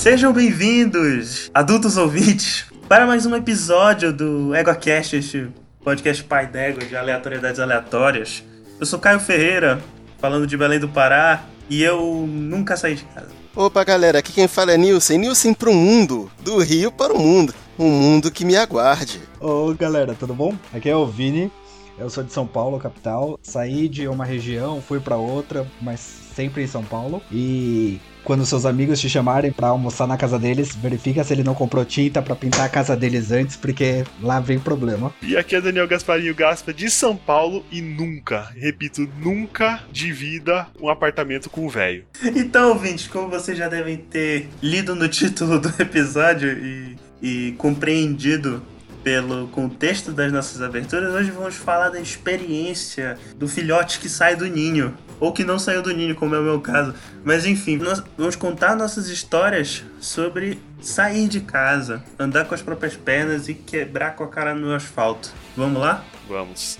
Sejam bem-vindos, adultos ouvintes, para mais um episódio do EgoCast, este podcast pai d'égua de aleatoriedades aleatórias. Eu sou Caio Ferreira, falando de Belém do Pará, e eu nunca saí de casa. Opa, galera, aqui quem fala é Nilson. Nilson pro mundo, do Rio para o mundo. Um mundo que me aguarde. Ô, galera, tudo bom? Aqui é o Vini. Eu sou de São Paulo, capital. Saí de uma região, fui para outra, mas sempre em São Paulo. E quando seus amigos te chamarem para almoçar na casa deles, verifica se ele não comprou tinta para pintar a casa deles antes, porque lá vem problema. E aqui é Daniel Gasparinho Gaspa de São Paulo e nunca, repito, nunca divida um apartamento com um velho. Então, ouvintes, como vocês já devem ter lido no título do episódio e, e compreendido pelo contexto das nossas aberturas, hoje vamos falar da experiência do filhote que sai do ninho. Ou que não saiu do ninho, como é o meu caso. Mas enfim, nós vamos contar nossas histórias sobre sair de casa, andar com as próprias pernas e quebrar com a cara no asfalto. Vamos lá? Vamos.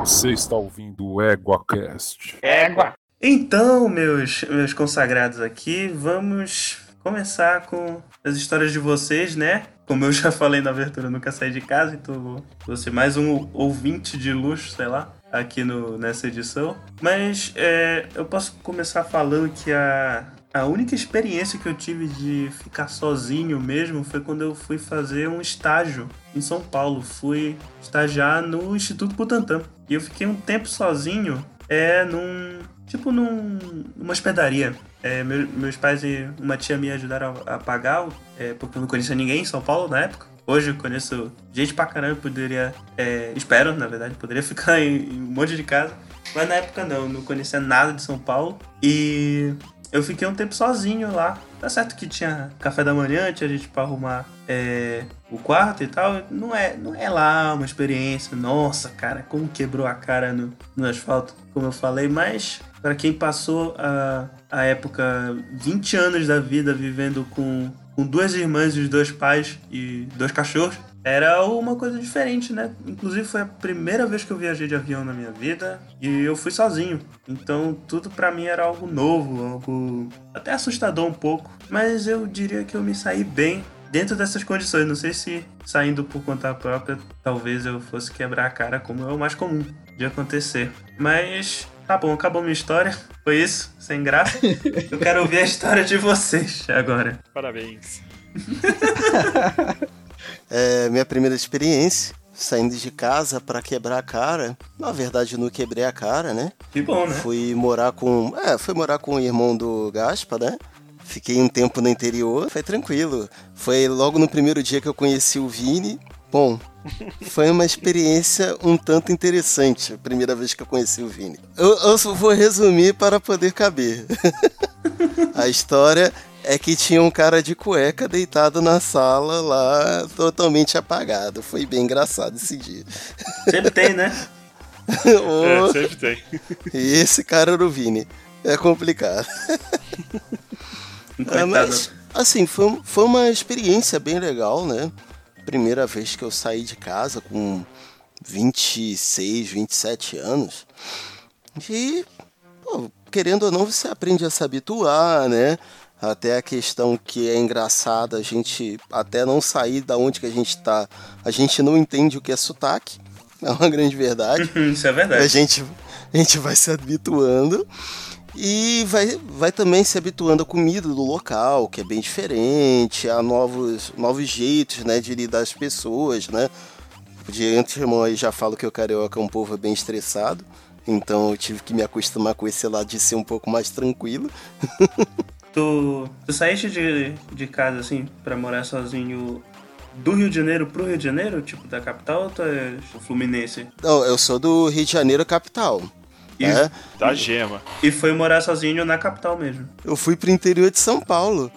Você está ouvindo o EguaCast. Égua! Então, meus, meus consagrados aqui, vamos começar com as histórias de vocês, né? Como eu já falei na abertura, eu nunca saí de casa, então vou vou ser mais um ouvinte de luxo, sei lá, aqui no, nessa edição. Mas é, eu posso começar falando que a, a única experiência que eu tive de ficar sozinho mesmo foi quando eu fui fazer um estágio em São Paulo. Fui estagiar no Instituto Butantan. E eu fiquei um tempo sozinho, é, num. Tipo num, numa hospedaria. É, meu- meus pais e uma tia me ajudaram a, a pagar, é, porque eu não conhecia ninguém em São Paulo na época. Hoje eu conheço gente pra caramba, eu poderia. é, espero, na verdade, poderia ficar em, em um monte de casa. Mas na época não, não conhecia nada de São Paulo. E eu fiquei um tempo sozinho lá. Tá certo que tinha café da manhã, tinha gente pra arrumar é, o quarto e tal. Não é, não é lá uma experiência. Nossa, cara, como quebrou a cara no, no asfalto, como eu falei. Mas para quem passou a, a época, 20 anos da vida vivendo com, com duas irmãs e os dois pais e dois cachorros, era uma coisa diferente, né? Inclusive foi a primeira vez que eu viajei de avião na minha vida e eu fui sozinho. Então tudo pra mim era algo novo, algo até assustador um pouco, mas eu diria que eu me saí bem dentro dessas condições. Não sei se saindo por conta própria, talvez eu fosse quebrar a cara, como é o mais comum de acontecer. Mas tá bom, acabou minha história. Foi isso, sem graça. Eu quero ouvir a história de vocês agora. Parabéns. É minha primeira experiência saindo de casa para quebrar a cara. Na verdade, não quebrei a cara, né? Que bom, né? Fui morar com. É, fui morar com o irmão do Gaspa, né? Fiquei um tempo no interior, foi tranquilo. Foi logo no primeiro dia que eu conheci o Vini. Bom, foi uma experiência um tanto interessante, a primeira vez que eu conheci o Vini. Eu, eu vou resumir para poder caber. a história é que tinha um cara de cueca deitado na sala lá, totalmente apagado. Foi bem engraçado esse dia. Sempre tem, né? É, sempre tem. e esse cara era o Vini. É complicado. É, Coitado. mas, assim, foi, foi uma experiência bem legal, né? Primeira vez que eu saí de casa com 26, 27 anos. E, pô, querendo ou não, você aprende a se habituar, né? Até a questão que é engraçada, a gente até não sair da onde que a gente tá, a gente não entende o que é sotaque. É uma grande verdade. Isso é A verdade. gente, a gente vai se habituando e vai, vai também se habituando à comida do local, que é bem diferente, a novos, novos jeitos né, de lidar as pessoas, né? De antemão aí já falo que o carioca é um povo bem estressado, então eu tive que me acostumar com esse lado de ser um pouco mais tranquilo. Tu, tu saíste de, de casa, assim, pra morar sozinho do Rio de Janeiro pro Rio de Janeiro? Tipo, da capital ou tu é Fluminense? Não, eu sou do Rio de Janeiro capital. E, né? Da gema. e foi morar sozinho na capital mesmo. Eu fui pro interior de São Paulo,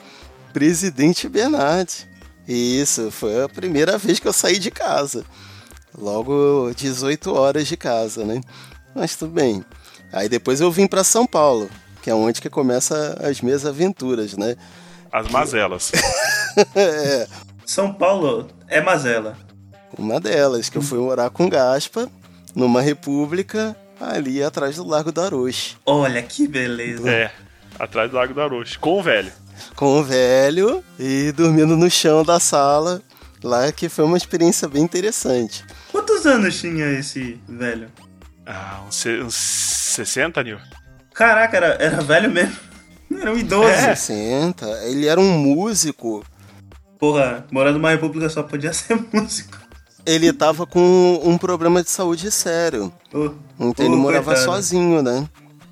Presidente Bernardes. Isso, foi a primeira vez que eu saí de casa. Logo 18 horas de casa, né? Mas tudo bem. Aí depois eu vim para São Paulo, que é onde que começa as minhas aventuras, né? As mazelas. é, São Paulo é mazela. uma delas, que eu fui morar com Gaspa, numa república ali atrás do Largo do Aroche. Olha que beleza. é. Atrás do Lago da Roche. Com o velho. com o velho e dormindo no chão da sala. Lá que foi uma experiência bem interessante. Quantos anos tinha esse velho? Ah, uns, uns 60, Nil? Caraca, era, era velho mesmo. Era um idoso. É. 60. Ele era um músico. Porra, morando numa república só podia ser músico. Ele tava com um problema de saúde sério. Então ele morava coitado. sozinho, né?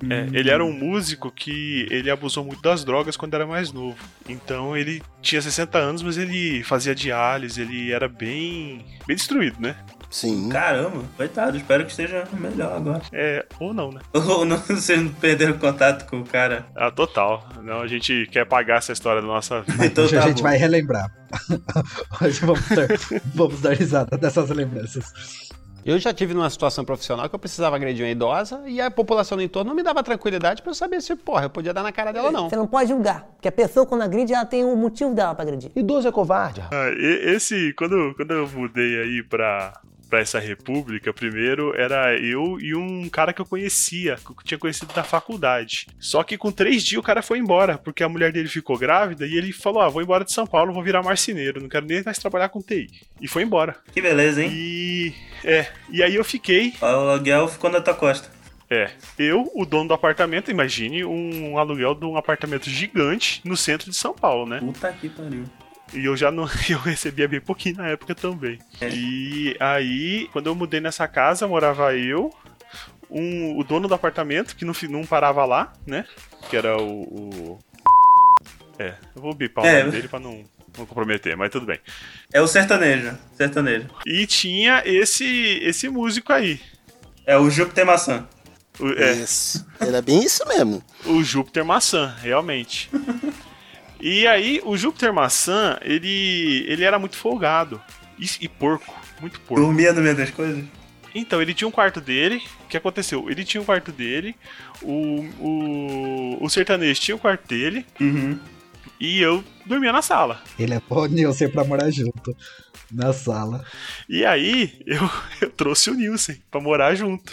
É, ele era um músico que ele abusou muito das drogas quando era mais novo. Então ele tinha 60 anos, mas ele fazia diálise, ele era bem, bem destruído, né? Sim. Caramba, coitado, espero que esteja melhor agora. É, ou não, né? Ou não, vocês não perderam contato com o cara. Ah, total. Não, a gente quer pagar essa história da nossa vida. Então Hoje tá a gente bom. vai relembrar. Hoje vamos dar, vamos dar risada dessas lembranças. Eu já tive numa situação profissional que eu precisava agredir uma idosa e a população do entorno não me dava tranquilidade pra eu saber se, porra, eu podia dar na cara dela ou não. Você não pode julgar, porque a pessoa quando agride, ela tem um motivo dela pra agredir. Idoso é covarde. Ah, esse, quando, quando eu mudei aí pra, pra essa república, primeiro era eu e um cara que eu conhecia, que eu tinha conhecido da faculdade. Só que com três dias o cara foi embora, porque a mulher dele ficou grávida e ele falou: Ah, vou embora de São Paulo, vou virar marceneiro, não quero nem mais trabalhar com TI. E foi embora. Que beleza, hein? E. É, e aí eu fiquei O aluguel ficou na tua costa. É, eu, o dono do apartamento, imagine um aluguel de um apartamento gigante no centro de São Paulo, né? Puta que pariu. E eu já não, eu recebia bem pouquinho na época também. E aí, quando eu mudei nessa casa, morava eu, um, o dono do apartamento, que não, não parava lá, né? Que era o. o- É, eu vou bipar o É. nome dele pra não, não comprometer, mas tudo bem. É o sertanejo. Sertanejo. E tinha esse, esse músico aí. É o Júpiter Maçã. O, é, Isso. Era bem isso mesmo. O Júpiter Maçã, realmente. e aí, o Júpiter Maçã, ele, ele era muito folgado. E, e porco, muito porco. Dormia no meio das coisas. Então, ele tinha um quarto dele. O que aconteceu? Ele tinha um quarto dele. O, o, o sertanejo tinha o quarto dele. Uhum. E eu dormia na sala. Ele é o Nilson pra morar junto na sala. E aí, eu, eu trouxe o Nilson pra morar junto.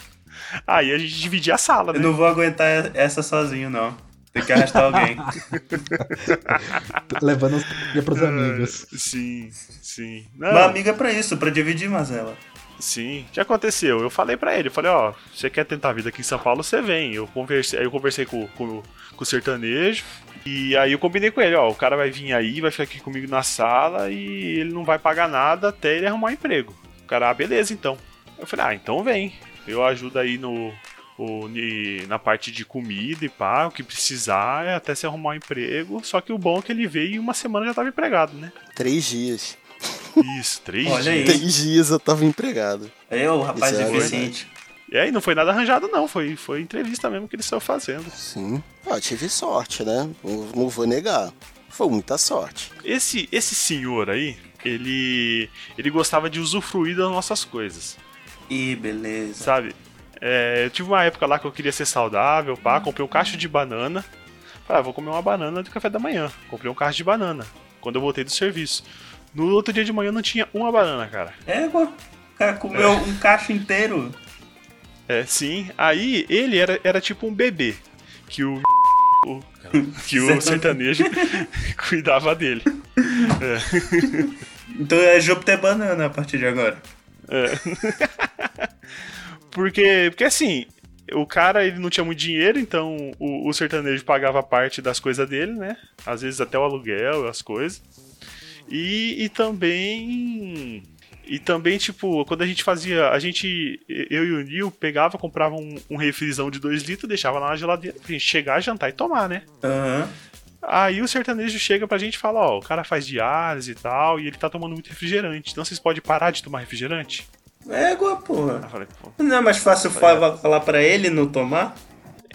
Aí a gente dividia a sala, né? Eu não vou aguentar essa sozinho, não. Tem que arrastar alguém. Levando os pros amigos. Sim, sim. Não, Uma amiga é pra isso, pra dividir, Mazela. Sim. O que aconteceu? Eu falei pra ele, falei, ó, você quer tentar a vida aqui em São Paulo, você vem. Eu conversei, aí eu conversei com, com, com o sertanejo. E aí eu combinei com ele, ó, o cara vai vir aí, vai ficar aqui comigo na sala e ele não vai pagar nada até ele arrumar um emprego. O cara, ah, beleza então. Eu falei, ah, então vem. Eu ajudo aí no. O- ni- na parte de comida e pá, o que precisar é até se arrumar um emprego. Só que o bom é que ele veio e uma semana já tava empregado, né? Três dias. Isso, três Olha dias. aí. Três dias eu tava empregado. É o rapaz Isso é deficiente. E aí não foi nada arranjado, não. Foi, foi entrevista mesmo que eles estão fazendo. Sim. Ah, tive sorte, né? Não, não vou negar. Foi muita sorte. Esse, esse senhor aí, ele. ele gostava de usufruir das nossas coisas, Ih, beleza. sabe? É, eu tive uma época lá que eu queria ser saudável, pá, comprei um cacho de banana. Falei, ah, vou comer uma banana de café da manhã. Comprei um cacho de banana. Quando eu voltei do serviço. No outro dia de manhã não tinha uma banana, cara. É, pô. O cara comeu um cacho inteiro. É, sim. Aí ele era, era tipo um bebê. Que o. o- que o sertanejo cuidava dele. Então é Júpiter Banana a partir de agora. Porque, porque assim, o cara ele não tinha muito dinheiro, então o, o sertanejo pagava parte das coisas dele, né? Às vezes até o aluguel, as coisas. E, e também. E também, tipo, quando a gente fazia. A gente. Eu e o Nil pegava, comprava um, um refrizão de 2 litros, deixava lá na geladeira pra gente chegar, jantar e tomar, né? Aham. Aí o sertanejo chega pra gente e fala, ó, o cara faz diálise e tal, e ele tá tomando muito refrigerante. Então vocês podem parar de tomar refrigerante? Égua, porra. eu falei, pô. Não é mais fácil fa- falar pra ele não tomar?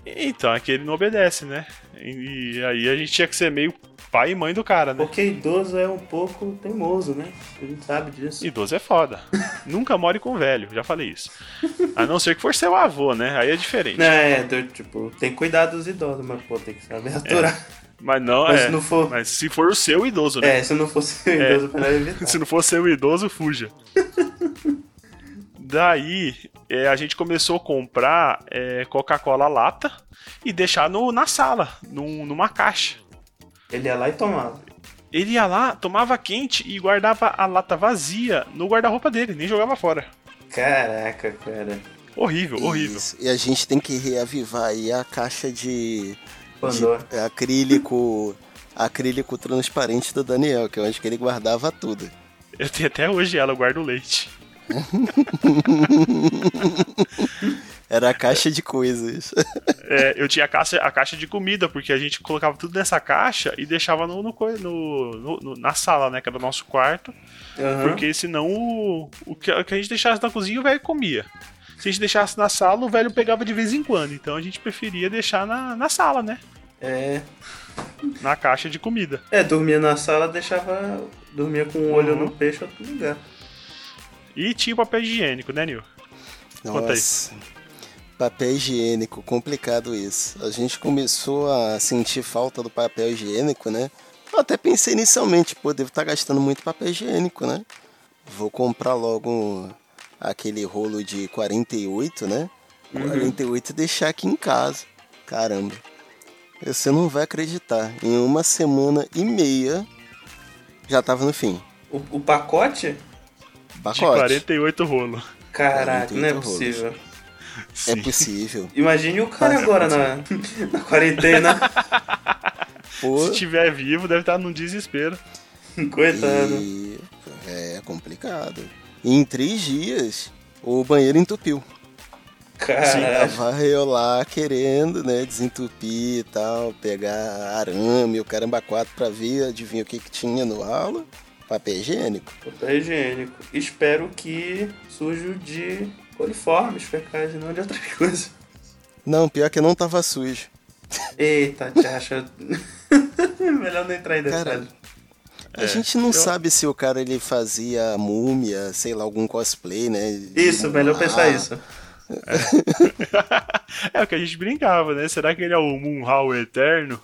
Então, é que ele não obedece, né? E, e aí a gente tinha que ser meio pai e mãe do cara, né? Porque idoso é um pouco teimoso, né? A gente sabe disso. Idoso é foda. Nunca more com velho, já falei isso. A não ser que for seu avô, né? Aí é diferente. É, do- tipo, tem que cuidar dos idosos, mas pô, tem que saber aturar. Mas não Mas é. se não for- Mas se for o seu idoso, né? É, se não fosse o idoso, melhor evitar. Se não for seu idoso, fuja. Daí, é, a gente começou a comprar é, Coca-Cola lata e deixar no, na sala, num- numa caixa. Ele ia lá e tomava. Ele ia lá, tomava quente e guardava a lata vazia no guarda-roupa dele, nem jogava fora. Caraca, cara. Horrível, horrível. Isso. E a gente tem que reavivar aí a caixa de, de acrílico acrílico transparente do Daniel, que é onde que ele guardava tudo. Eu tenho até hoje ela, eu guardo o leite. Era a caixa de coisas. É, eu tinha a caixa, a caixa de comida, porque a gente colocava tudo nessa caixa e deixava no, no, no- no- na sala, né? Que era o nosso quarto. Aham. Porque senão o, o, que, o que a gente deixasse na cozinha, o velho comia. Se a gente deixasse na sala, o velho pegava de vez em quando. Então a gente preferia deixar na, na sala, né? É. Na caixa de comida. É, dormia na sala, deixava. Dormia com o olho Uhum. no peixe outro lugar. E tinha o papel higiênico, né, Nil? Conta aí. Nossa. Papel higiênico, complicado isso. A gente começou a sentir falta do papel higiênico, né? Eu até pensei inicialmente, pô, devo estar gastando muito papel higiênico, né? Vou comprar logo aquele rolo de 48, né? 48 e deixar aqui em casa. Caramba. Você não vai acreditar. Em uma semana e meia já tava no fim. O, o pacote? De Pacote. 48 rolo. Caraca, não é 48 rolos. possível. É possível. Imagine o cara agora na, na quarentena. Pô, Se tiver vivo, deve estar num desespero. Coitado. E é complicado. E em três dias, o banheiro entupiu. Caraca. Tava eu lá querendo, né, desentupir e tal, pegar arame, o caramba quatro pra ver, adivinha o que que tinha no ralo? Papel higiênico. Papel higiênico. Espero que sujo de coliformes fecais e não de outras coisas. Não, pior que não tava sujo. Eita, Tchacha. Melhor não entrar em Cara, detalhes. A gente não sabe se o cara ele fazia múmia, sei lá, algum cosplay, né? Isso, melhor pensar Ah, isso. É o que a gente brincava, né? Será que ele é o Moonhal eterno?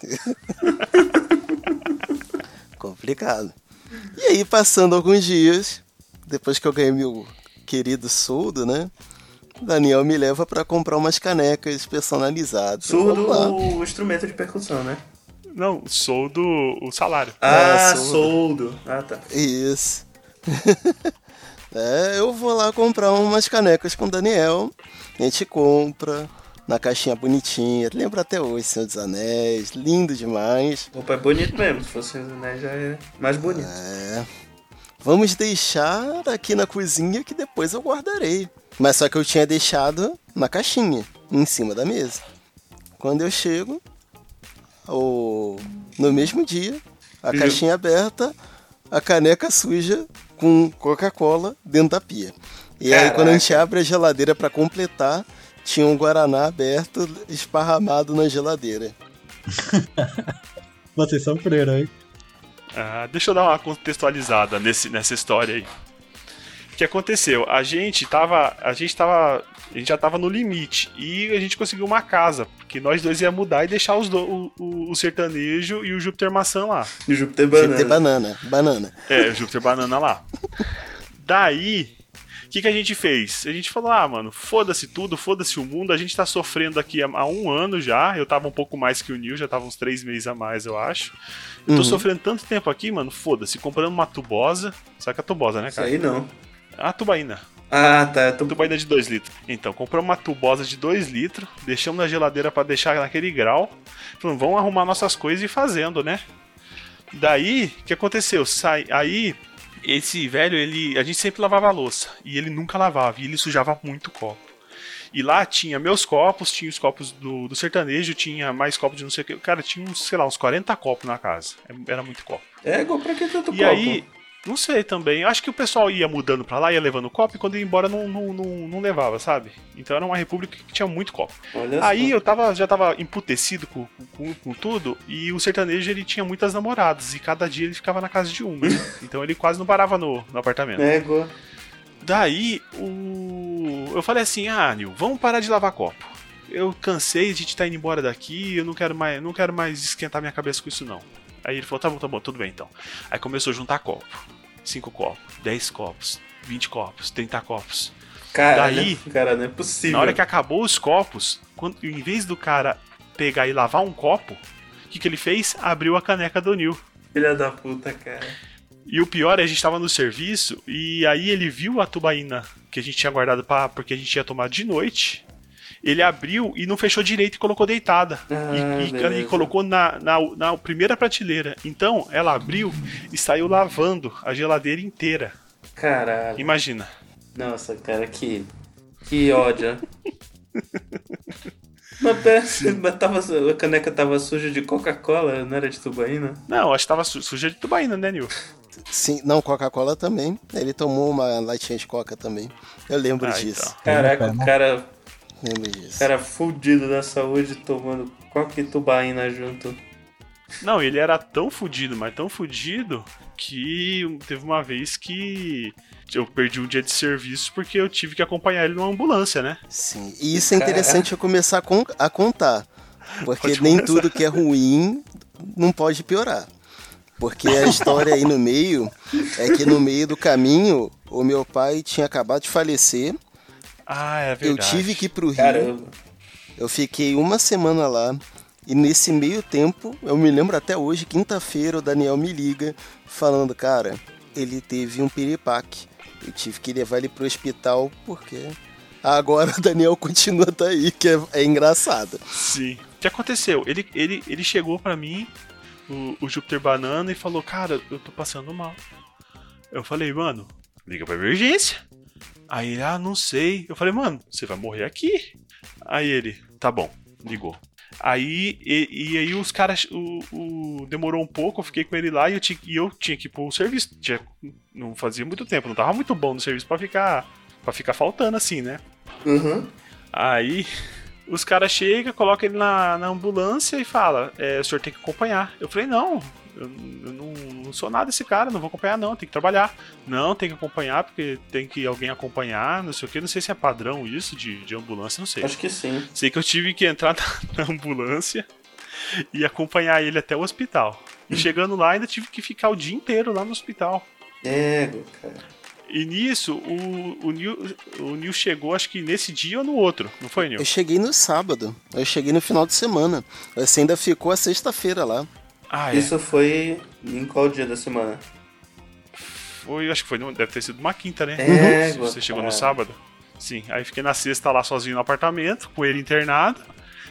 Complicado. E aí, passando alguns dias, depois que eu ganhei meu querido soldo, né? Daniel me leva pra comprar umas canecas personalizadas. Surdo lá. o instrumento de percussão, né? Não, sou do o salário. Ah, soldo. soldo. Ah, tá. Isso. é, eu vou lá comprar umas canecas com o Daniel. A gente compra na caixinha bonitinha. Lembro até hoje, Senhor dos Anéis. Lindo demais. Opa, é bonito mesmo. Se fosse né, já é mais bonito. É. Vamos deixar aqui na cozinha que depois eu guardarei. Mas só que eu tinha deixado na caixinha, em cima da mesa. Quando eu chego, o... no mesmo dia, a Viu? caixinha aberta, a caneca suja com Coca-Cola dentro da pia. E aí quando a gente abre a geladeira para completar, tinha um Guaraná aberto, esparramado na geladeira. Vocês sofreram, hein? Ah, deixa eu dar uma contextualizada nesse, nessa história aí. O que aconteceu? A gente tava. A gente tava. A gente já tava no limite. E a gente conseguiu uma casa. Porque nós dois ia mudar e deixar os do, o, o, o sertanejo e o Júpiter maçã lá. E o Júpiter Banana. Banana. banana, banana. É, o Júpiter banana lá. Daí. O que, que a gente fez? A gente falou, ah, mano, foda-se tudo, foda-se o mundo, a gente tá sofrendo aqui há, um ano já. Eu tava um pouco mais que o Nil, já tava uns três meses a mais, eu acho. Eu tô Uhum. sofrendo tanto tempo aqui, mano, foda-se. Comprando uma tubosa. Sabe que é a tubosa, né, Isso cara? aí não. A tubaína. Ah, tá. Tô... Tubaína de 2 litros. Então, compramos uma tubosa de 2 litros, deixamos na geladeira pra deixar naquele grau. Falando, vamos arrumar nossas coisas e ir fazendo, né? Daí, o que aconteceu? Sai, aí, esse velho, ele, a gente sempre lavava a louça. E ele nunca lavava, e ele sujava muito copo. E lá tinha meus copos, tinha os copos do, do sertanejo, tinha mais copos de não sei o que. Cara, tinha uns, sei lá, uns 40 copos na casa. Era muito copo. É, igual pra que tanto E copo? aí, não sei também. Acho que o pessoal ia mudando pra lá, ia levando copo, e quando ia embora não, não, não, não levava, sabe? Então era uma república que tinha muito copo. Olha Aí só. eu tava, já tava emputecido com, com, com tudo, e o sertanejo ele tinha muitas namoradas, e cada dia ele ficava na casa de uma. então ele quase não parava no, no apartamento. Daí, o... eu falei assim, ah, Nil, vamos parar de lavar copo. Eu cansei, a gente tá indo embora daqui, eu não quero mais, não quero mais esquentar minha cabeça com isso não. Aí ele falou, tá bom, tá bom, tudo bem então. Aí começou a juntar copo. 5 copos, 10 copos, 20 copos, 30 copos. Caralho, Daí- cara, não é possível. Na hora que acabou os copos, quando, em vez do cara pegar e lavar um copo, O que, que ele fez? Abriu a caneca do Nil. Filha da puta, cara. E o pior é a gente tava no serviço e aí ele viu a tubaína que a gente tinha guardado pra, porque a gente ia tomar de noite. Ele abriu e não fechou direito e colocou deitada. Ah, e, e- e colocou na, na, na primeira prateleira. Então ela abriu e saiu lavando a geladeira inteira. Caralho. Imagina. Nossa, cara, que. Que ódio. Mas, pera, mas tava, a caneca tava suja de Coca-Cola, não era de tubaína? Não, acho que tava su- suja de tubaína, né, Nil? Sim, não, Coca-Cola também. Ele tomou uma latinha de Coca também. Eu lembro Ah, disso. então. Caraca, pena. o cara, Lembro disso. cara fudido da saúde tomando Coca e tubaína junto. Não, ele era tão fudido, mas tão fudido que teve uma vez que eu perdi um dia de serviço porque eu tive que acompanhar ele numa ambulância, né? Sim, e isso é interessante eu começar a, con- a contar. Porque Pode nem começar. tudo que é ruim não pode piorar. Porque a história aí no meio é que no meio do caminho o meu pai tinha acabado de falecer. Ah, é Eu verdade. tive que ir pro Rio. Caramba. Eu fiquei uma semana lá. E nesse meio tempo, eu me lembro até hoje, quinta-feira, o Daniel me liga falando, cara, ele teve um piripaque. Eu tive que levar ele pro hospital porque agora o Daniel continua tá aí, que é, é engraçado. Sim. O que aconteceu? Ele, ele, ele chegou pra mim, o, o Júpiter Banana, e falou: Cara, eu tô passando mal. Eu falei, mano, liga pra emergência. Aí ele, ah, não sei. Eu falei, mano, você vai morrer aqui. Aí ele, tá bom, ligou. Aí, e, e aí os caras, o, o- demorou um pouco, eu fiquei com ele lá e eu, tinha, e eu tinha que ir pro serviço. Tinha- não fazia muito tempo, não tava muito bom no serviço pra ficar, pra ficar faltando assim, né? Uhum. Aí os caras chegam, colocam ele na, na ambulância e fala, é, o senhor tem que acompanhar. Eu falei, não, eu, eu não, não sou nada esse cara, não vou acompanhar não, tem que trabalhar. Não, tem que acompanhar porque tem que alguém acompanhar, não sei o que, não sei se é padrão isso de, de ambulância, não sei. Acho que sim. Sei que eu tive que entrar na, na ambulância e acompanhar ele até o hospital. E chegando lá, ainda tive que ficar o dia inteiro lá no hospital. Ego, cara. E nisso, o, o, Nil, o Nil chegou, acho que nesse dia ou no outro, não foi, Nil? Eu cheguei no sábado, eu cheguei no final de semana. Você ainda ficou a sexta-feira lá. Ah, é. Isso foi em qual dia da semana? Foi, acho que foi, deve ter sido uma quinta, né? É, Se Você chegou no cara. sábado? Sim. Aí fiquei na sexta lá sozinho no apartamento, com ele internado.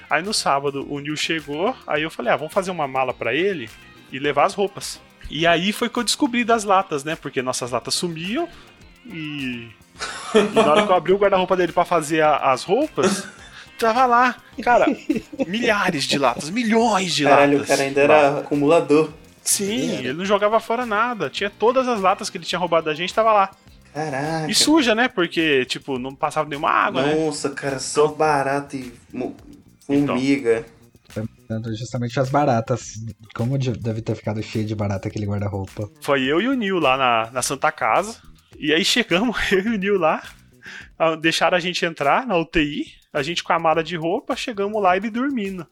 Aí no sábado o Nil chegou, aí eu falei, ah, vamos fazer uma mala pra ele e levar as roupas. E aí foi que eu descobri das latas, né? Porque nossas latas sumiam e. e na hora que eu abri o guarda-roupa dele pra fazer a- as roupas, tava lá, cara, milhares de latas, milhões de Caralho, o latas. cara ainda era acumulador. Sim, ele não jogava fora nada. Tinha todas as latas que ele tinha roubado da gente, tava lá. Caraca. E suja, né? Porque, tipo, não passava nenhuma água, né? Nossa, cara, só barata e Então. formiga. Dando Justamente as baratas. Como de- deve ter ficado cheio de barata aquele guarda-roupa. Foi eu e o Nil lá na, na Santa Casa. E aí chegamos, eu e o Nil lá. ah, Deixaram a gente entrar na UTI. A gente com a mala de roupa, chegamos lá ele dormindo.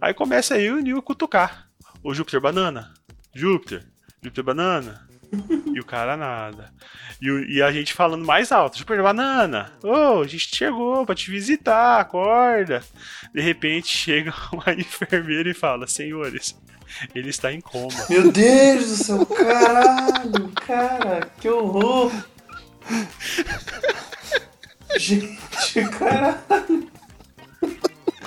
Aí começa eu e o Nil a cutucar. Ô Júpiter Banana, Júpiter, Júpiter Banana. E o cara nada. E, o- e a gente falando mais alto, Júpiter Banana, ô, a gente chegou pra te visitar, acorda. De repente chega uma enfermeira e fala, senhores, ele está em coma. Meu Deus do céu, caralho, cara, que horror. Gente, caralho.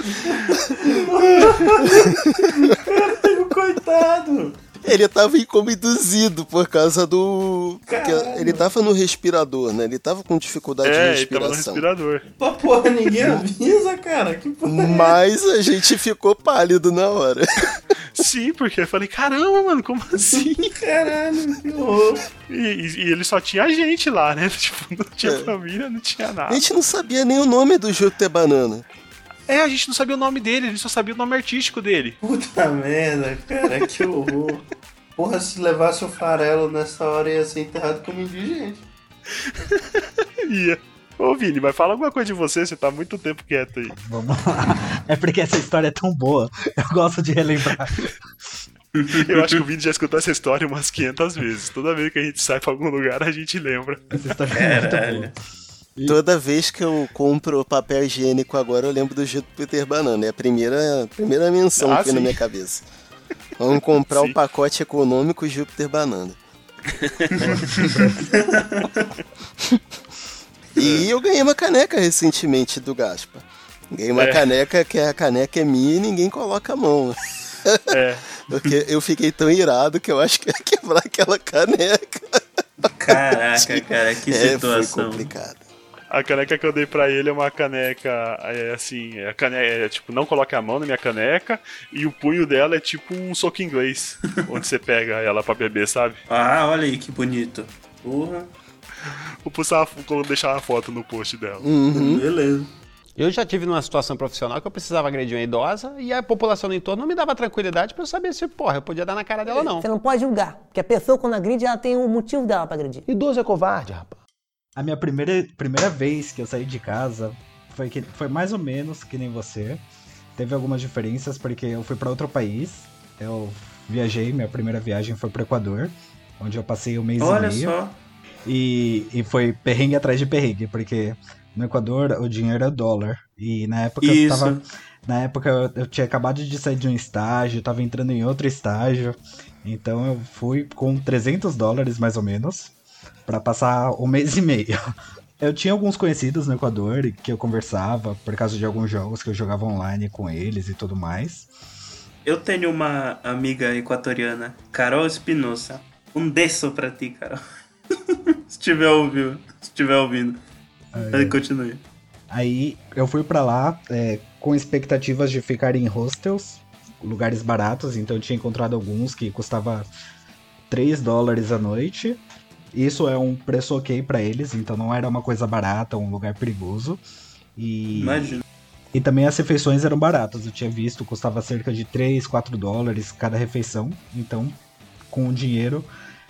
Caralho, coitado. Ele tava induzido por causa do. ele tava no respirador, né? Ele tava com dificuldade de É, ele tava no respiração. respirador. Pô, porra, ninguém avisa, cara. Que porra é Mas a gente ficou pálido na hora. Sim, porque eu falei, caramba, mano, como assim? Caralho, que horror. E, e- e ele só tinha a gente lá, né? Tipo, não tinha É. família, não tinha A nada. gente não sabia nem o nome do Júpiter Banana. É, a gente não sabia o nome dele, a gente só sabia o nome artístico dele. Puta merda, cara, que horror. Porra, se levasse o farelo nessa hora ia ser enterrado como indigente. Ia. Ô, Vini, mas fala alguma coisa de você, você tá muito tempo quieto aí. Vamos lá. É porque essa história é tão boa. Eu gosto de relembrar. Eu acho que o Vini já escutou essa história umas 500 vezes. Toda vez que a gente sai pra algum lugar, a gente lembra. Essa história é muito boa. Toda vez que eu compro papel higiênico agora, eu lembro do Júpiter Banana. É a primeira, a primeira menção Ah, que vem na minha cabeça. Vamos comprar o pacote econômico Júpiter Banana. e eu ganhei uma caneca recentemente do Gaspa. Ganhei uma É. caneca que a caneca é minha e ninguém coloca a mão. É, Porque eu fiquei tão irado que eu acho que ia quebrar aquela caneca. Caraca, cara, que é, foi situação. complicado. A caneca que eu dei pra ele é uma caneca, é assim, é, a caneca, é, tipo, não coloque a mão na minha caneca, e o punho dela é tipo um soco inglês, onde você pega ela pra beber, sabe? Ah, olha aí que bonito. Porra, Vou, postar, vou deixar uma foto no post dela. Uhum. beleza. Eu já tive numa situação profissional que eu precisava agredir uma idosa e a população do entorno não me dava tranquilidade pra eu saber se, porra, eu podia dar na cara dela ou não. Você não pode julgar, porque a pessoa quando agride, ela tem um motivo dela pra agredir. Idoso é covarde, rapaz. A minha primeira, primeira vez que eu saí de casa foi, que, foi mais ou menos que nem você. Teve algumas diferenças porque eu fui para outro país. Eu viajei, minha primeira viagem foi pro Equador, onde eu passei um mês Olha e meio. só. E, e foi perrengue atrás de perrengue, porque no Equador o dinheiro é dólar. E na época eu Isso. tava. Na época eu, eu tinha acabado de sair de um estágio, tava entrando em outro estágio. Então eu fui com 300 dólares mais ou menos, pra passar um mês e meio. Eu tinha alguns conhecidos no Equador que eu conversava por causa de alguns jogos que eu jogava online com eles e tudo mais. Eu tenho uma amiga equatoriana, Carol Espinosa. Um beijo pra ti, Carol. se tiver ouvindo. Se tiver ouvindo. Aí, continue. Aí eu fui pra lá é, com expectativas de ficar em hostels, lugares baratos, então eu tinha encontrado alguns que custava 3 dólares a noite. Isso é um preço ok pra eles, então não era uma coisa barata, um lugar perigoso. E, Imagina. e também as refeições eram baratas, eu tinha visto, custava cerca de 3, 4 dólares cada refeição. Então, com o dinheiro,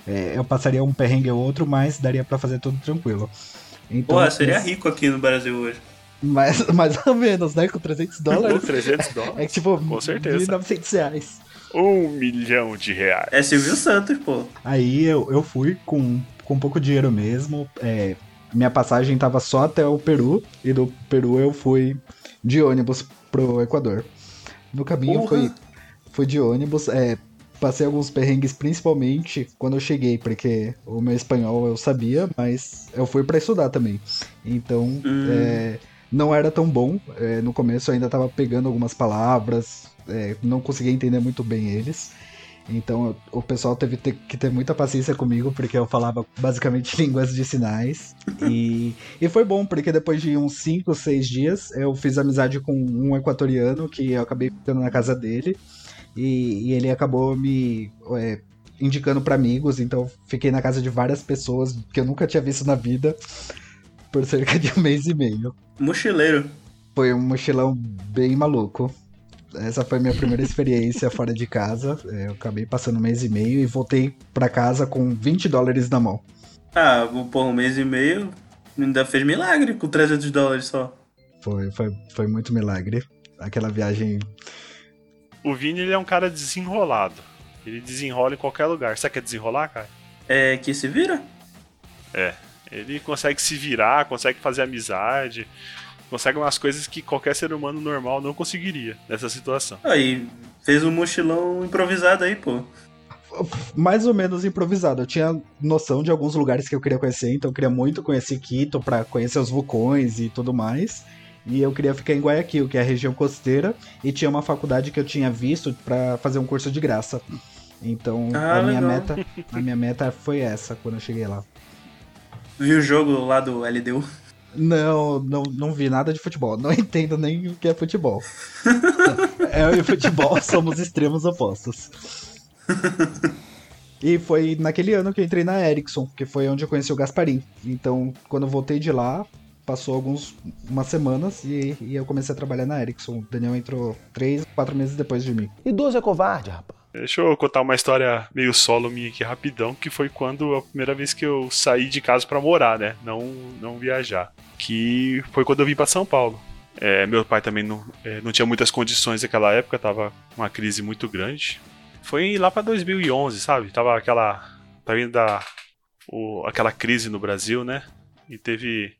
é, eu passaria um perrengue ou outro, mas daria pra fazer tudo tranquilo. Então, Porra, seria esse- rico aqui no Brasil hoje. mais, mais ou menos, né? Com 300 Ou dólares. 300 dólares. É tipo, Com certeza. 1.900 reais. Um milhão de reais. É Silvio Santos, pô. Aí eu, eu fui com, com pouco dinheiro mesmo. é, minha passagem tava só até o Peru. E do Peru eu fui de ônibus pro Equador. No caminho Porra. foi, fui de ônibus. é, passei alguns perrengues, principalmente quando eu cheguei, porque o meu espanhol eu sabia, mas eu fui pra estudar também. Então, Hum. é, não era tão bom. é, no começo eu ainda tava pegando algumas palavras, é, não conseguia entender muito bem eles. Então eu- o pessoal teve ter- que ter muita paciência comigo, porque eu falava basicamente línguas de sinais. E, e foi bom, porque depois de uns 5, 6 dias eu fiz amizade com um equatoriano que eu acabei ficando na casa dele. E, e ele acabou me é, indicando pra amigos, então fiquei na casa de várias pessoas que eu nunca tinha visto na vida por cerca de um mês e meio. Mochileiro. Foi um mochilão bem maluco. Essa foi a minha primeira experiência fora de casa. É, Eu acabei passando um mês e meio e voltei pra casa com 20 dólares na mão. Ah, por um mês e meio, ainda fez milagre com 300 dólares só. Foi, foi, foi muito milagre. Aquela viagem. O Vini, ele é um cara desenrolado. Ele desenrola em qualquer lugar. Sabe que é desenrolar, cara? É que se vira? É. Ele consegue se virar, consegue fazer amizade, consegue umas coisas que qualquer ser humano normal não conseguiria nessa situação. Aí, fez um mochilão improvisado aí, pô. Mais ou menos improvisado. Eu tinha noção de alguns lugares que eu queria conhecer, então eu queria muito conhecer Quito pra conhecer os vulcões e tudo mais. E eu queria ficar em Guayaquil, que é a região costeira, e tinha uma faculdade que eu tinha visto pra fazer um curso de graça. Então Ah, a minha legal. meta, a minha meta foi essa quando eu cheguei lá. Viu o jogo lá do LDU? Não, não, não vi nada de futebol. Não entendo nem o que é futebol. eu e futebol somos extremos opostos. E foi naquele ano que eu entrei na Ericsson, que foi onde eu conheci o Gasparim. Então, quando eu voltei de lá, passou alguns umas semanas e, e eu comecei a trabalhar na Ericsson. O Daniel entrou três, quatro meses depois de mim. Idoso é covarde, rapaz. Deixa eu contar uma história meio solo minha aqui rapidão, que foi quando a primeira vez que eu saí de casa pra morar, né? Não, não viajar. Que foi quando eu vim pra São Paulo. É, meu pai também não, é, não tinha muitas condições naquela época, tava uma crise muito grande. Foi lá pra 2011, sabe? Tava aquela. Tá vindo da. o- aquela crise no Brasil, né? E teve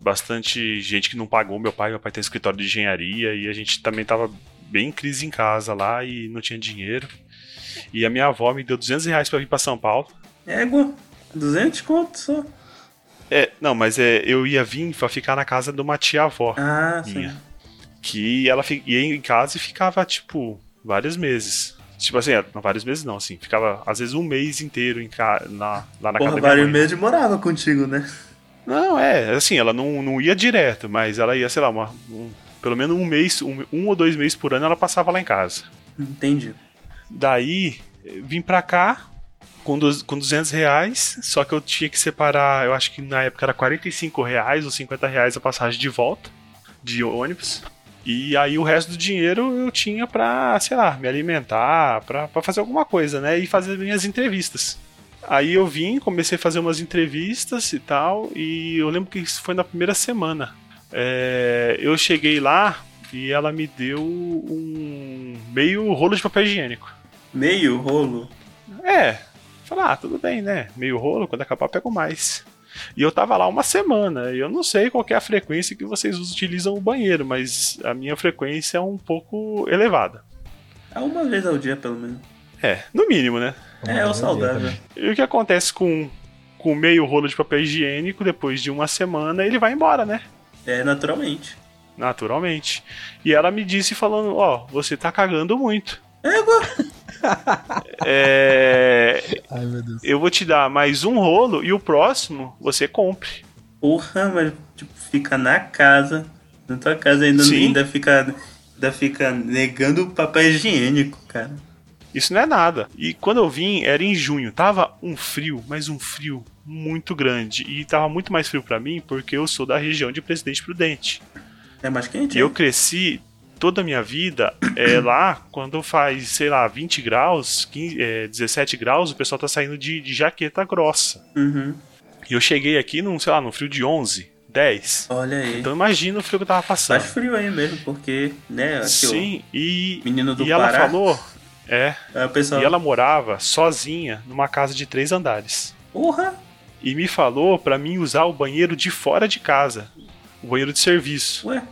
bastante gente que não pagou meu pai. Meu pai tem escritório de engenharia e a gente também tava bem em crise em casa lá e não tinha dinheiro. E a minha avó me deu 200 reais pra vir pra São Paulo. Égua, 200 conto só. É, não, mas é, eu ia vir pra ficar na casa de uma tia-avó Ah, sim. minha. Que ela ia em casa e ficava, tipo, vários meses. Tipo assim, é, não vários meses não, assim. Ficava, às vezes, um mês inteiro em ca... na, lá na casa Porra, da minha vários meses morava contigo, né? Não, é, assim, ela não, não ia direto, mas ela ia, sei lá, uma, um- pelo menos um mês, um, um ou dois meses por ano ela passava lá em casa. Entendi. Daí, vim pra cá com, du- com 200 reais, só que eu tinha que separar, eu acho que na época era 45 reais ou 50 reais a passagem de volta, de ônibus. E aí o resto do dinheiro eu tinha pra, sei lá, me alimentar, pra, pra fazer alguma coisa, né? E fazer minhas entrevistas. Aí eu vim, comecei a fazer umas entrevistas e tal, e eu lembro que isso foi na primeira semana. É, eu cheguei lá e ela me deu um meio rolo de papel higiênico. Meio rolo. É, falei, ah, tudo bem, né? Meio rolo, quando acabar pego mais. E eu tava lá uma semana, e eu não sei qual que é a frequência que vocês utilizam o banheiro, mas a minha frequência é um pouco elevada. É uma vez ao dia, pelo menos. É, no mínimo, né? É, o saudável. E o que acontece com, com meio rolo de papel higiênico, depois de uma semana, ele vai embora, né? É, naturalmente. Naturalmente. E ela me disse falando, ó, você tá cagando muito. Égua. É, Ai, meu Deus. eu vou te dar mais um rolo e o próximo você compre. Porra, mas tipo, fica na casa. Na tua casa ainda, Sim. ainda fica. Ainda fica negando o papel higiênico, cara. Isso não é nada. E quando eu vim, era em junho. Tava um frio, mas um frio muito grande. E tava muito mais frio pra mim porque eu sou da região de Presidente Prudente. É mais quente? E eu cresci toda a minha vida é, lá, quando faz, sei lá, 20 graus, 15, é, 17 graus, o pessoal tá saindo de, de jaqueta grossa. Uhum. E eu cheguei aqui num, sei lá, num frio de 11, 10. Olha aí. Então imagina o frio que eu tava passando. Faz frio aí mesmo, porque, né, Sim, e, menino do e ela Pará. falou, é, pessoal. e ela morava sozinha numa casa de três andares. Porra! e me falou pra mim usar o banheiro de fora de casa, o banheiro de serviço. Ué,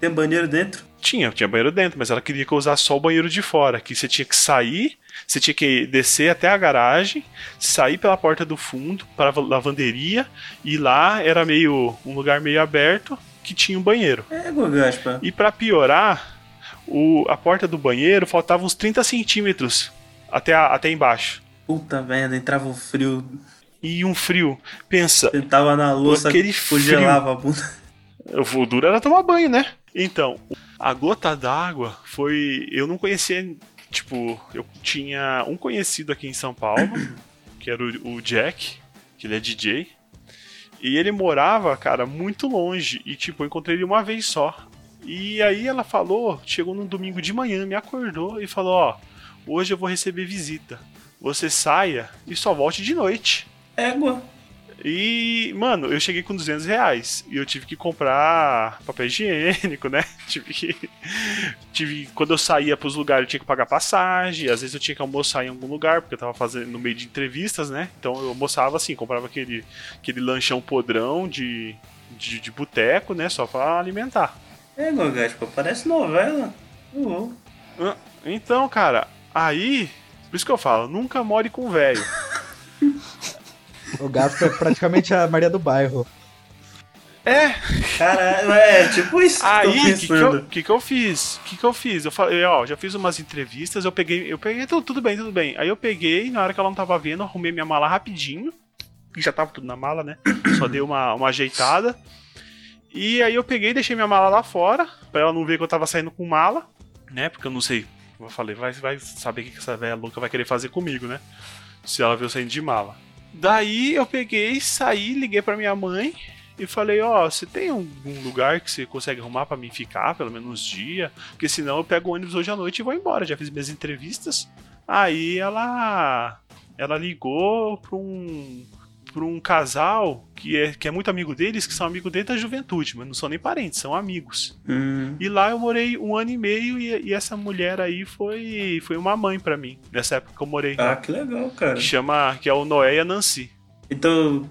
tem banheiro dentro? Tinha, tinha banheiro dentro, mas ela queria que eu usasse só o banheiro de fora, que você tinha que sair, você tinha que descer até a garagem, sair pela porta do fundo para a lavanderia e lá era meio um lugar meio aberto que tinha um banheiro. Égua, Gaspa. E pra piorar, o, a porta do banheiro faltava uns 30 centímetros até, a- até embaixo. Puta merda, entrava o frio. E um frio. Pensa, Ele tava na louça, Aquele congelava a bunda. O duro era tomar banho, né? Então, a gota d'água foi. Eu não conhecia. Tipo, eu tinha um conhecido aqui em São Paulo, que era o, o Jack, que ele é DJ. E ele morava, cara, muito longe. E, tipo, eu encontrei ele uma vez só. E aí ela falou, chegou num domingo de manhã, me acordou e falou: Ó, hoje eu vou receber visita. Você saia e só volte de noite. Égua. E, mano, eu cheguei com 200 reais e eu tive que comprar papel higiênico, né? Tive que. Tive, quando eu saía pros lugares, eu tinha que pagar passagem. Às vezes eu tinha que almoçar em algum lugar, porque eu tava fazendo no meio de entrevistas, né? Então eu almoçava assim, comprava aquele, aquele lanchão podrão de, de, de boteco, né? Só pra alimentar. Égua, Gaspa, parece novela. Uhum. Ah, Então, cara, aí. Por isso que eu falo, nunca more com velho. O Gaspa é praticamente a Maria do Bairro. É, Caralho, é tipo isso Aí, o que, que, que, que eu fiz? O que, que eu fiz? Eu falei, ó, já fiz umas entrevistas, eu peguei, eu peguei, tudo, tudo bem, tudo bem. Aí eu peguei, na hora que ela não tava vendo, arrumei minha mala rapidinho. que Já tava tudo na mala, né? Só dei uma, uma ajeitada. E aí eu peguei e deixei minha mala lá fora, pra ela não ver que eu tava saindo com mala, né? Porque eu não sei, eu falei, vai, vai saber o que essa velha louca vai querer fazer comigo, né? Se ela viu saindo de mala. Daí eu peguei, saí, liguei pra minha mãe e falei, ó, você tem algum lugar que você consegue arrumar pra mim ficar, pelo menos uns dias? Porque senão eu pego o ônibus hoje à noite e vou embora. Já fiz minhas entrevistas. Aí ela ela ligou pra um pra um casal que é, que é muito amigo deles, que são amigos desde a juventude, mas não são nem parentes, são amigos. Hum, E lá eu morei um ano e meio e, e essa mulher aí foi foi uma mãe pra mim, nessa época que eu morei. ah, que legal, cara. Que chama, que é o Noé e a Nancy. Então,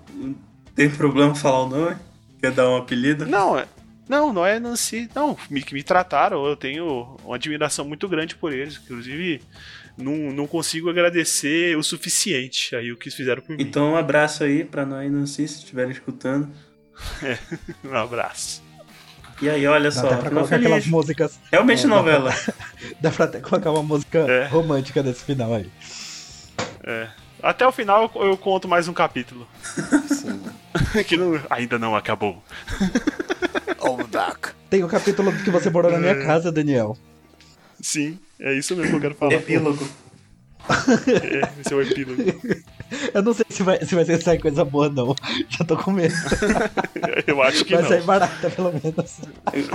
tem problema falar o nome? Quer dar um apelido? Não, é. Não, não é Nancy. Não, me, que me trataram. Eu tenho uma admiração muito grande por eles. Inclusive, não, não consigo agradecer o suficiente aí o que eles fizeram por mim. Então, um abraço aí pra nós, Nancy, se estiverem escutando. Um abraço. E aí, olha Dá só, até pra colocar aquelas feliz. músicas. Realmente É, novela. Dá pra até colocar uma música É. romântica nesse final aí. É. Até o final eu, conto mais um capítulo. Sim. que não- ainda não acabou. Oh, Duck. Tem o capítulo que você morou na É. minha casa, Daniel. Sim, é isso mesmo que eu quero falar. Epílogo. É, esse é o epílogo. Eu não sei se vai, se vai sair coisa boa, não. Já tô com medo. Eu acho que Vai não. sair barata, pelo menos.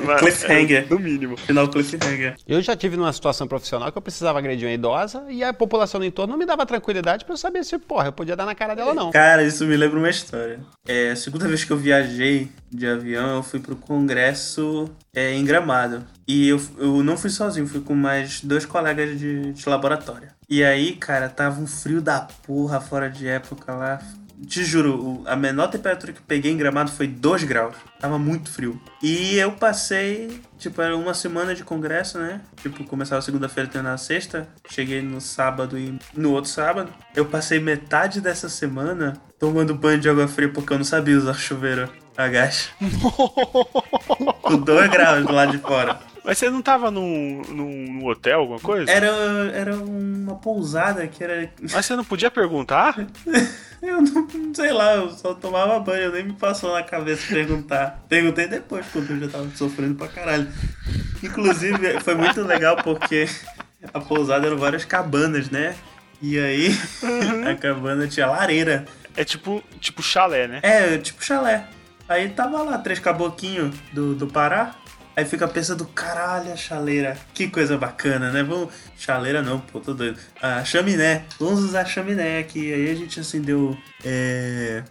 Mas- Cliffhanger. No mínimo. Final cliffhanger. Eu já tive numa situação profissional que eu precisava agredir uma idosa e a população do entorno não me dava tranquilidade pra eu saber se, porra, eu podia dar na cara dela ou não. Cara, isso me lembra uma história. É, a segunda vez que eu viajei de avião, eu fui pro congresso é, em Gramado. E eu, eu não fui sozinho, fui com mais dois colegas de, de laboratório. E aí, cara, tava um frio da porra fora de época lá. Te juro, a menor temperatura que eu peguei em Gramado foi 2 graus. Tava muito frio. E eu passei, tipo, era uma semana de congresso, né? Tipo, começava segunda-feira, terminava sexta. Cheguei no sábado e no outro sábado. Eu passei metade dessa semana tomando banho de água fria porque eu não sabia usar chuveiro a gás. Com 2 graus do lado de fora. Mas você não tava num, num, hotel, alguma coisa? Era, era uma pousada que era. Mas você não podia perguntar? Eu não sei lá, eu só tomava banho, nem me passou na cabeça perguntar. Perguntei depois, quando eu já tava sofrendo pra caralho. Inclusive, foi muito legal porque a pousada eram várias cabanas, né? E aí, a cabana tinha lareira. É tipo, tipo chalé, né? É, tipo chalé. Aí tava lá, três caboquinhos do, do Pará. Aí fica pensando, caralho, a chaleira. Que coisa bacana, né? Vamos. Chaleira não, pô, tô doido. A chaminé. Vamos usar chaminé aqui. Aí a gente acendeu. É.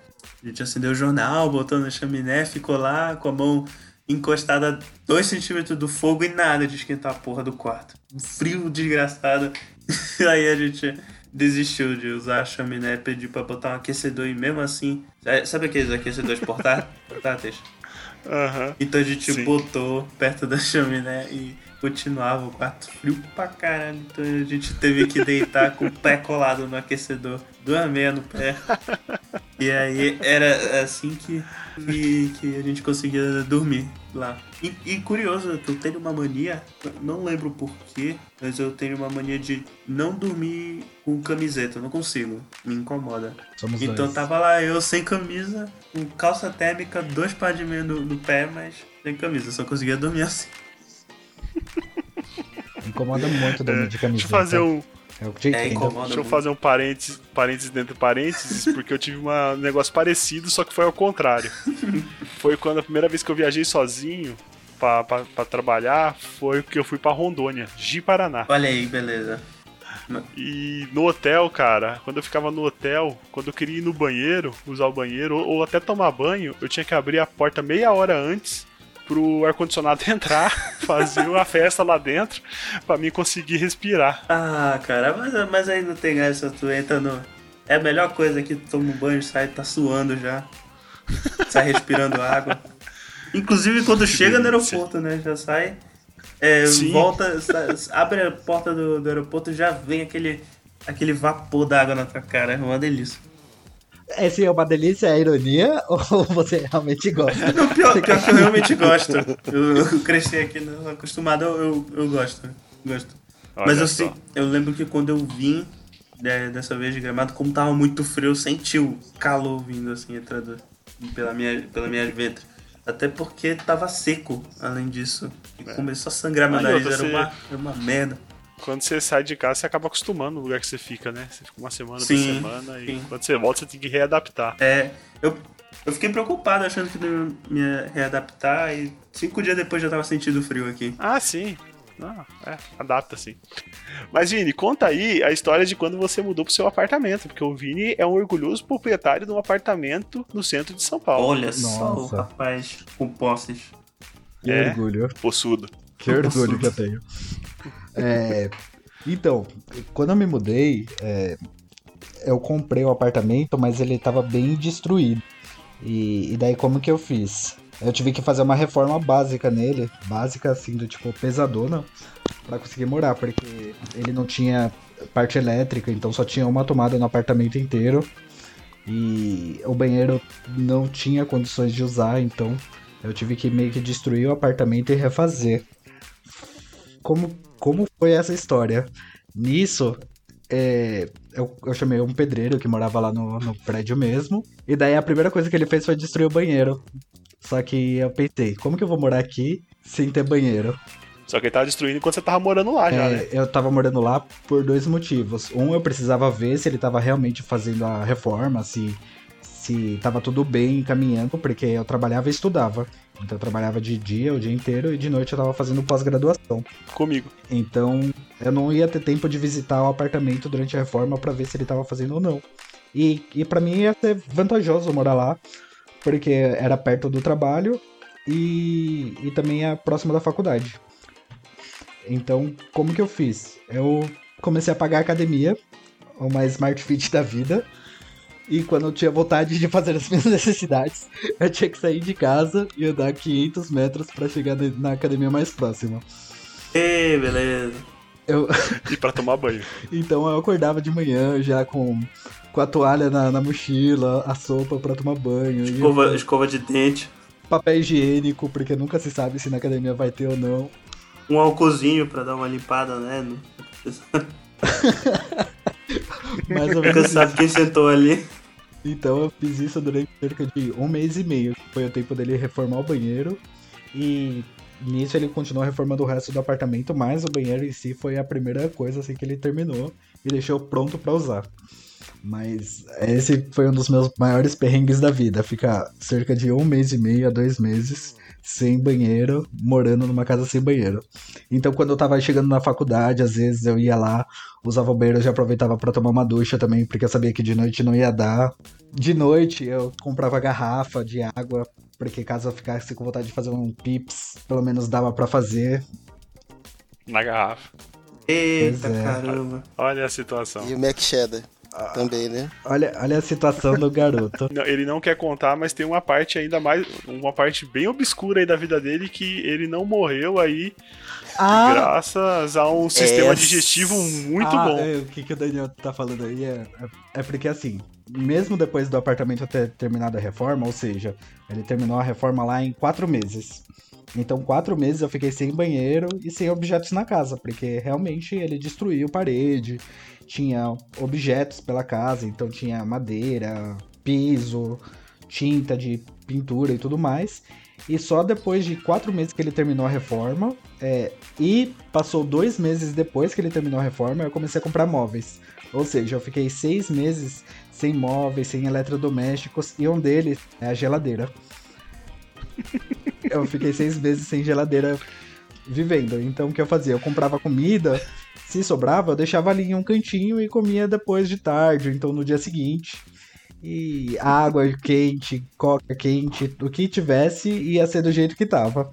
A gente acendeu o jornal, botou na chaminé, ficou lá com a mão encostada a 2 centímetros do fogo e nada de esquentar a porra do quarto. Um frio desgraçado. Aí a gente desistiu de usar a chaminé, pediu pra botar um aquecedor e mesmo assim. Sabe aqueles aquecedores portá- portáteis? Aham. Então a gente Sim. botou perto da chaminé e continuava o quarto frio pra caralho. Então a gente teve que deitar com o pé colado no aquecedor, duas meias no pé. E aí era assim que, que, que a gente conseguia dormir lá. E, e curioso, que eu tenho uma mania, não lembro porquê, mas eu tenho uma mania de não dormir com camiseta, eu não consigo, me incomoda. Somos Então dois. tava lá eu sem camisa, com calça térmica, dois par de meia no, no pé, mas sem camisa, só conseguia dormir assim. Incomoda muito dormir de camiseta. Deixa eu fazer um, É É, incomoda deixa eu fazer um parênteses, parênteses dentro de parênteses, porque eu tive uma- um negócio parecido, só que foi ao contrário. Foi quando a primeira vez que eu viajei sozinho pra trabalhar, foi que eu fui pra Rondônia, Ji Paraná. Olha aí, beleza. E no hotel, cara, quando eu ficava no hotel, quando eu queria ir no banheiro, usar o banheiro, ou, ou até tomar banho, eu tinha que abrir a porta meia hora antes pro ar-condicionado entrar, fazer uma festa lá dentro, pra mim conseguir respirar. Ah, cara, mas, mas aí não tem graça, tu entra no. É a melhor coisa que tu toma um banho, sai, tá suando já. Sai respirando água. Inclusive quando chega no aeroporto, né? Já sai. é, volta, abre a porta do, do aeroporto já vem aquele, aquele vapor d'água na tua cara. É uma delícia. Esse é uma delícia, é ironia ou você realmente gosta? Não, pior, pior que eu realmente gosto. Eu, eu cresci aqui né, acostumado, eu, eu, gosto. Gosto. Olha Mas eu, só. se- eu lembro que quando eu vim né, dessa vez de gramado, como tava muito frio, eu senti o calor vindo assim, entrando pela minha, pela minha ventre. Até porque tava seco, além disso. E começou a sangrar meu nariz, era você- uma, era uma merda. Quando você sai de casa, você acaba acostumando no lugar que você fica, né? Você fica uma semana, duas Sim, semanas, e sim. quando você volta, você tem que readaptar. É, eu, eu fiquei preocupado achando que não ia me readaptar e cinco dias depois já tava sentindo frio aqui. Ah, sim. Ah, é, adapta sim. Mas, Vini, conta aí a história de quando você mudou pro seu apartamento, porque o Vini é um orgulhoso proprietário de um apartamento no centro de São Paulo. Olha só o Nossa. rapaz com posses. Que É. orgulho. Possudo. Que orgulho que eu tenho. É, então, quando eu me mudei, é, eu comprei o apartamento, mas ele tava bem destruído. E, e daí como que eu fiz? Eu tive que fazer uma reforma básica nele, básica assim, do tipo pesadona, pra conseguir morar, porque ele não tinha parte elétrica, então só tinha uma tomada no apartamento inteiro. E o banheiro não tinha condições de usar, então eu tive que meio que destruir o apartamento e refazer. Como, como foi essa história? Nisso, é, eu, eu chamei um pedreiro que morava lá no, no prédio mesmo. E daí a primeira coisa que ele fez foi destruir o banheiro. Só que eu pensei, como que eu vou morar aqui sem ter banheiro? Só que ele tava destruindo enquanto você tava morando lá já, É, né? eu tava morando lá por dois motivos. Um, eu precisava ver se ele tava realmente fazendo a reforma, se, se tava tudo bem caminhando, porque eu trabalhava e estudava. Então eu trabalhava de dia o dia inteiro e de noite eu tava fazendo pós-graduação. Comigo. Então eu não ia ter tempo de visitar o apartamento durante a reforma pra ver se ele tava fazendo ou não. E, e para mim ia ser vantajoso morar lá, porque era perto do trabalho e, e também é próximo da faculdade. Então, como que eu fiz? Eu comecei a pagar a academia, uma Smart Fit da vida. E quando eu tinha vontade de fazer as minhas necessidades, eu tinha que sair de casa e andar 500 metros pra chegar na- academia mais próxima. Ê, beleza. Eu, E pra tomar banho. então eu acordava de manhã já com, com a toalha na, na mochila, a sopa pra tomar banho, e Escova, escova de dente. papel higiênico, porque nunca se sabe se na academia vai ter ou não. Um álcoolzinho pra dar uma limpada, né? Não- Mais ou Nunca menos sabe quem sentou ali. Então eu fiz isso durante cerca de um mês e meio. Foi o tempo dele reformar o banheiro. E nisso ele continuou reformando o resto do apartamento, mas o banheiro em si foi a primeira coisa assim que ele terminou e deixou pronto pra usar. Mas esse foi um dos meus maiores perrengues da vida. Ficar cerca de um mês e meio a dois meses sem banheiro, morando numa casa sem banheiro. Então quando eu tava chegando na faculdade, às vezes eu ia lá, usava o banheiro e já aproveitava pra tomar uma ducha também, porque eu sabia que de noite não ia dar. De noite eu comprava garrafa de água, porque caso eu ficasse com vontade de fazer um pips, pelo menos dava pra fazer. Na garrafa. Eita é. caramba. Olha a situação. E o Mac Cheddar também, né? Olha, olha a situação do garoto. Não, ele não quer contar, mas tem uma parte ainda mais. Uma parte bem obscura aí da vida dele que ele não morreu aí Ah, graças a um sistema Essa- digestivo muito ah, bom. é, o que, que o Daniel tá falando aí é, é, é porque assim, mesmo depois do apartamento ter terminado a reforma, ou seja, ele terminou a reforma lá em quatro meses. Então, quatro meses eu fiquei sem banheiro e sem objetos na casa, porque realmente ele destruiu parede, tinha objetos pela casa, então tinha madeira, piso, tinta de pintura e tudo mais. E só depois de quatro meses que ele terminou a reforma, é, e passou dois meses depois que ele terminou a reforma, eu comecei a comprar móveis. Ou seja, eu fiquei seis meses sem móveis, sem eletrodomésticos, e um deles é a geladeira. eu fiquei seis meses sem geladeira vivendo. Então o que eu fazia? Eu comprava comida, se sobrava, eu deixava ali em um cantinho e comia depois de tarde, então no dia seguinte. E água quente, coca quente, o que tivesse ia ser do jeito que tava.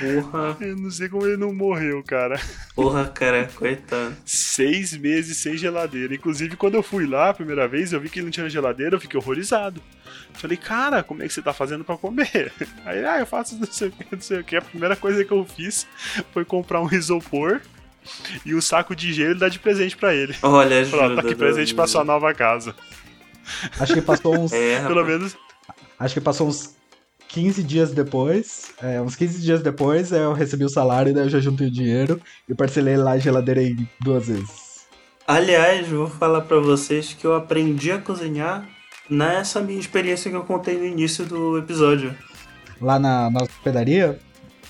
Porra, Eu não sei como ele não morreu, cara. porra, cara, coitado. Seis meses sem geladeira. Inclusive, quando eu fui lá a primeira vez, eu vi que ele não tinha geladeira, eu fiquei horrorizado. Falei, cara, como é que você tá fazendo pra comer? Aí, ah, eu faço não sei o que, não sei o que. A primeira coisa que eu fiz foi comprar um isopor e um saco de gelo e dar de presente pra ele. Olha, ajuda. Pronto, tá aqui presente pra sua nova casa. Acho que passou uns, É, Pelo menos, acho que passou uns 15 dias depois. É, uns 15 dias depois eu recebi o salário, daí eu já juntei o dinheiro e parcelei lá a geladeira em duas vezes. Aliás, vou falar pra vocês que eu aprendi a cozinhar nessa minha experiência que eu contei no início do episódio. Lá na, na hospedaria,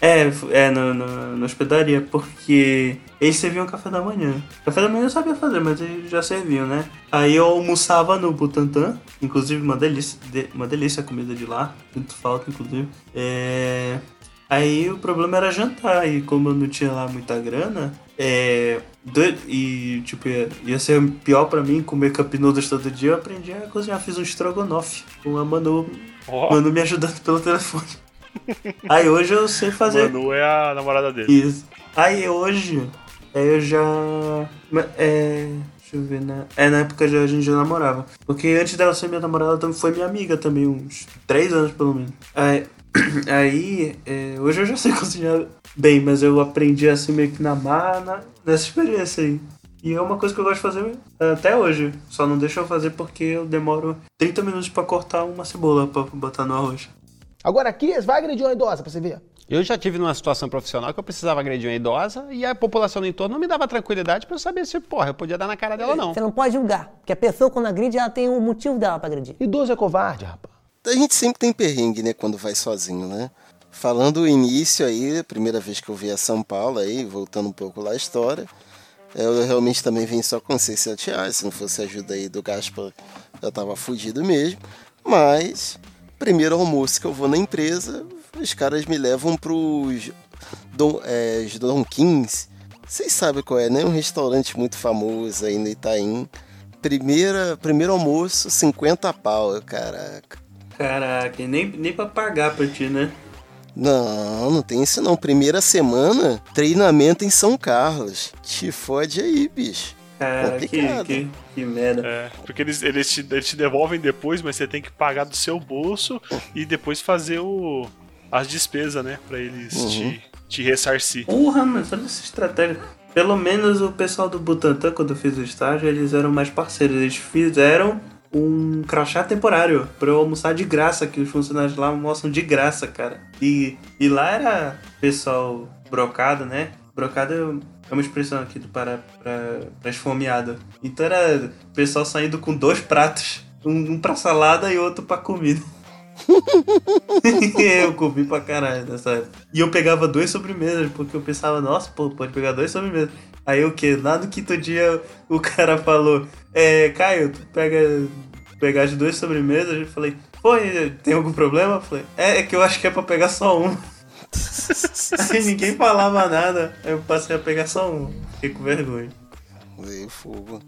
É, é, na, na, na hospedaria, porque eles serviam café da manhã. Café da manhã eu sabia fazer, mas eles já serviam, né? Aí eu almoçava no Butantã, inclusive uma delícia, de- uma delícia a comida de lá, muito falta, inclusive. É... Aí o problema era jantar, e como eu não tinha lá muita grana, é... E, tipo, ia, ia ser pior pra mim comer cup noodles todo dia, eu aprendi a cozinhar, fiz um estrogonofe com a Manu, ó, Manu me ajudando pelo telefone. Aí hoje eu sei fazer Manu é a namorada dele. isso. Aí hoje, eu já. É. Deixa eu ver, né? É, na época já, a gente já namorava. Porque antes dela ser minha namorada, ela também foi minha amiga também, uns três anos pelo menos. Aí, Aí, é, hoje eu já sei cozinhar bem, mas eu aprendi assim meio que na marra na- nessa experiência aí. E é uma coisa que eu gosto de fazer até hoje. Só não deixa eu fazer porque eu demoro 30 minutos pra cortar uma cebola pra botar no arroz. Agora aqui, vai agredir uma idosa pra você ver. Eu já tive numa situação profissional que eu precisava agredir uma idosa e a população do entorno não me dava tranquilidade pra eu saber se, porra, eu podia dar na cara dela ou não. Você não pode julgar, porque a pessoa quando agride, ela tem um motivo dela pra agredir. Idoso é covarde, rapaz. A gente sempre tem perrengue, né, quando vai sozinho, né? Falando o início aí, a primeira vez que eu vi a São Paulo aí, voltando um pouco lá a história, eu realmente também vim só com 600 reais, se não fosse a ajuda aí do Gaspar, eu tava fudido mesmo. Mas, primeiro almoço que eu vou na empresa, os caras me levam pros Dom, é, Dom 15. Vocês sabem qual é, né? Um restaurante muito famoso aí no Itaim. Primeira, primeiro almoço, 50 pau, caraca. Caraca, nem, nem pra pagar pra ti, né? Não, não tem isso não. Primeira semana, treinamento em São Carlos. Te fode aí, bicho. Cara, que, que, que merda. É, porque eles, eles, te, eles te devolvem depois, mas você tem que pagar do seu bolso e depois fazer o, as despesas, né? Pra eles Uhum. te, te ressarcir. Porra, mas olha essa estratégia. Pelo menos o pessoal do Butantan, quando eu fiz o estágio, eles eram mais parceiros. Eles fizeram um crachá temporário pra eu almoçar de graça, que os funcionários lá almoçam de graça, cara. E, e lá era pessoal brocado, né? Brocado é uma expressão aqui do Pará pra, pra esfomeado. Então era pessoal saindo com dois pratos. Um, um pra salada e outro pra comida. eu comi pra caralho nessa época. E eu pegava duas sobremesas, porque eu pensava, nossa, pô, pode pegar duas sobremesas. Aí o que? Lá no quinto dia o cara falou, é, Caio, tu pega, pegar as duas sobremesas? Eu falei, e tem algum problema? Eu falei, é, é que eu acho que é pra pegar só uma. Aí ninguém falava nada, aí eu passei a pegar só uma. Fiquei com vergonha. Veio fogo.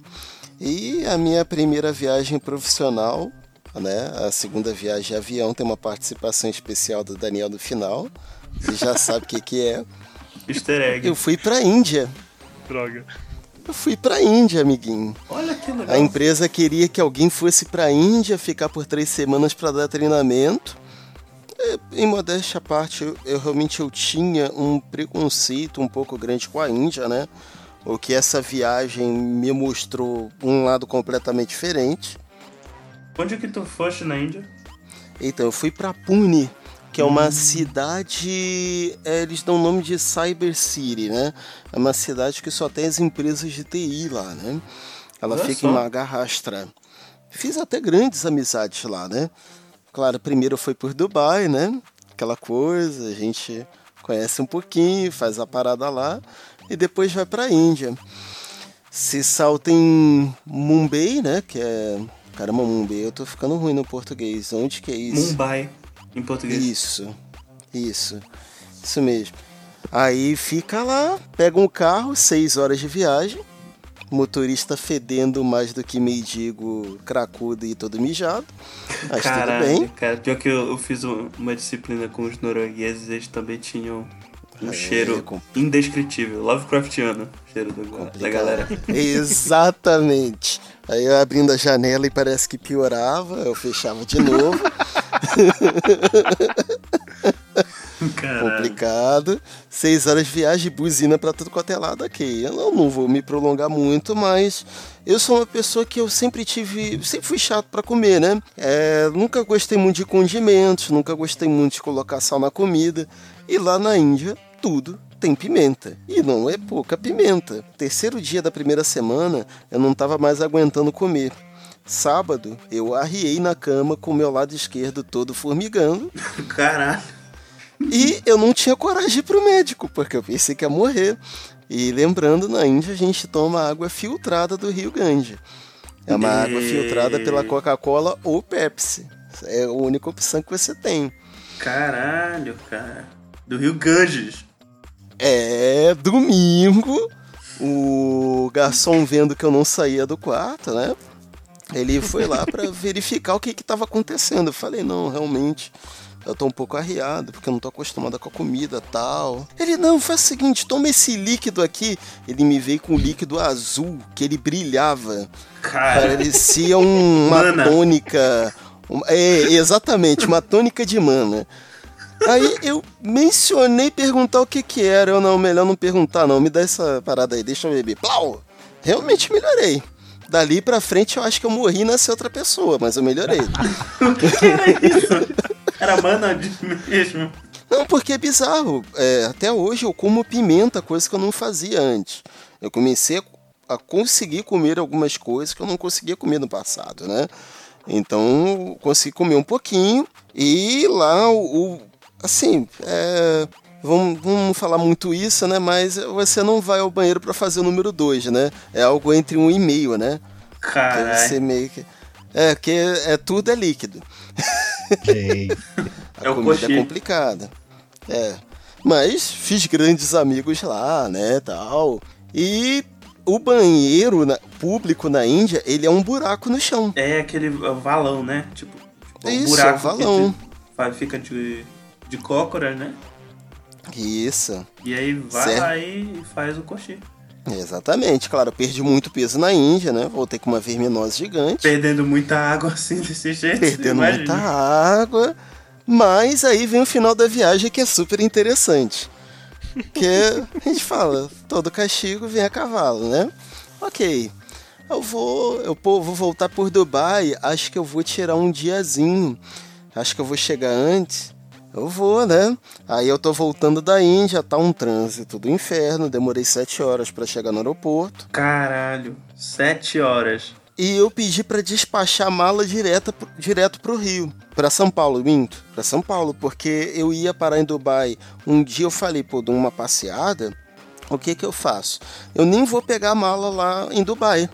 E a minha primeira viagem profissional, né? A segunda viagem de avião tem uma participação especial do Daniel no final. Você já sabe o que, que é. Easter egg. Eu fui pra Índia. Droga. Eu fui pra Índia, amiguinho. Olha que legal. A empresa queria que alguém fosse pra Índia ficar por três semanas para dar treinamento. É, Em modéstia à parte, eu, eu realmente eu tinha um preconceito um pouco grande com a Índia, né? O que essa viagem me mostrou um lado completamente diferente. Onde que tu foste na Índia? Então, eu fui pra Pune, que é uma cidade. é, eles dão o nome de Cyber City, né? É uma cidade que só tem as empresas de TI lá, né? Ela Olha fica só. em Maharashtra. Fiz até grandes amizades lá, né? Claro, primeiro foi por Dubai, né? Aquela coisa, a gente conhece um pouquinho, faz a parada lá e depois vai pra Índia. Se salta em Mumbai, né? Que é. Caramba, Mumbai, eu tô ficando ruim no português. Onde que é isso? Mumbai, em português. Isso, isso, isso mesmo. Aí fica lá, pega um carro, seis horas de viagem, motorista fedendo mais do que mendigo, cracudo e todo mijado. Mas Caralho, tudo bem. cara. Pior que eu, eu fiz um- uma disciplina com os noruegueses, eles também tinham um É, cheiro com- indescritível, Lovecraftiano, cheiro do, da galera. Exatamente. Aí eu abrindo a janela e parece que piorava, eu fechava de novo. Complicado. Seis horas de viagem, buzina pra tudo quanto é lado aqui. Eu não, não vou me prolongar muito, mas eu sou uma pessoa que eu sempre tive. Sempre fui chato pra comer, né? É, nunca gostei muito de condimentos, nunca gostei muito de colocar sal na comida. E lá na Índia, tudo tem pimenta. E não é pouca pimenta. Terceiro dia da primeira semana, eu não tava mais aguentando comer. Sábado, eu arriei na cama com o meu lado esquerdo todo formigando. Caralho. E eu não tinha coragem de ir pro médico, porque eu pensei que ia morrer. E lembrando, na Índia a gente toma água filtrada do Rio Grande. É uma E- água filtrada pela Coca-Cola ou Pepsi. É a única opção que você tem. Caralho, cara. Do Rio Ganges. É domingo, o garçom vendo que eu não saía do quarto, né? Ele foi lá pra verificar o que que tava acontecendo. Eu falei, não, realmente, eu tô um pouco arriado, porque eu não tô acostumado com a comida tal. Ele, não, faz o seguinte, toma esse líquido aqui. Ele me veio com um líquido azul, que ele brilhava. Cara, Parecia um- uma Mana. tônica. um- é, exatamente, uma tônica de mana. Aí eu mencionei perguntar o que que era. Eu não, melhor não perguntar não. Me dá essa parada aí, deixa eu beber. Plau! Realmente melhorei. Dali pra frente eu acho que eu morri e nasci outra pessoa, mas eu melhorei. O que, que era isso? Era mana de mesmo. Não, porque é bizarro. É, até hoje eu como pimenta, coisa que eu não fazia antes. Eu comecei a, conseguir comer algumas coisas que eu não conseguia comer no passado, né? Então, consegui comer um pouquinho. E lá, o, o- assim, é, vamos, vamos falar muito isso, né? Mas você não vai ao banheiro para fazer o número 2, né? É algo entre um e meio, né? Caralho. você meio que... É, que é, tudo é líquido. Ok. A É o comida coxinha. é complicada. É. Mas fiz grandes amigos lá, né, tal. E o banheiro na- público na Índia, ele é um buraco no chão. É aquele valão, né? Tipo, tipo um Isso, buraco é o valão. que fica de, de cócoras, né? Isso. E aí vai Certo. lá e faz o coxinha. Exatamente. Claro, eu perdi muito peso na Índia, né? Voltei com uma verminose gigante. Perdendo muita água assim desse jeito. perdendo muita água. Mas aí vem o final da viagem que é super interessante. Que a gente fala, todo castigo vem a cavalo, né? Ok. Eu vou, eu pô, vou voltar por Dubai, acho que eu vou tirar um diazinho. Acho que eu vou chegar antes. Eu vou, né? Aí eu tô voltando da Índia, tá um trânsito do inferno, demorei sete horas pra chegar no aeroporto. Caralho, sete horas. E eu pedi pra despachar a mala direta, direto pro Rio. Pra São Paulo, minto. Pra São Paulo, porque eu ia parar em Dubai. Um dia eu falei, pô, dou uma passeada. O que que eu faço? Eu nem vou pegar a mala lá em Dubai.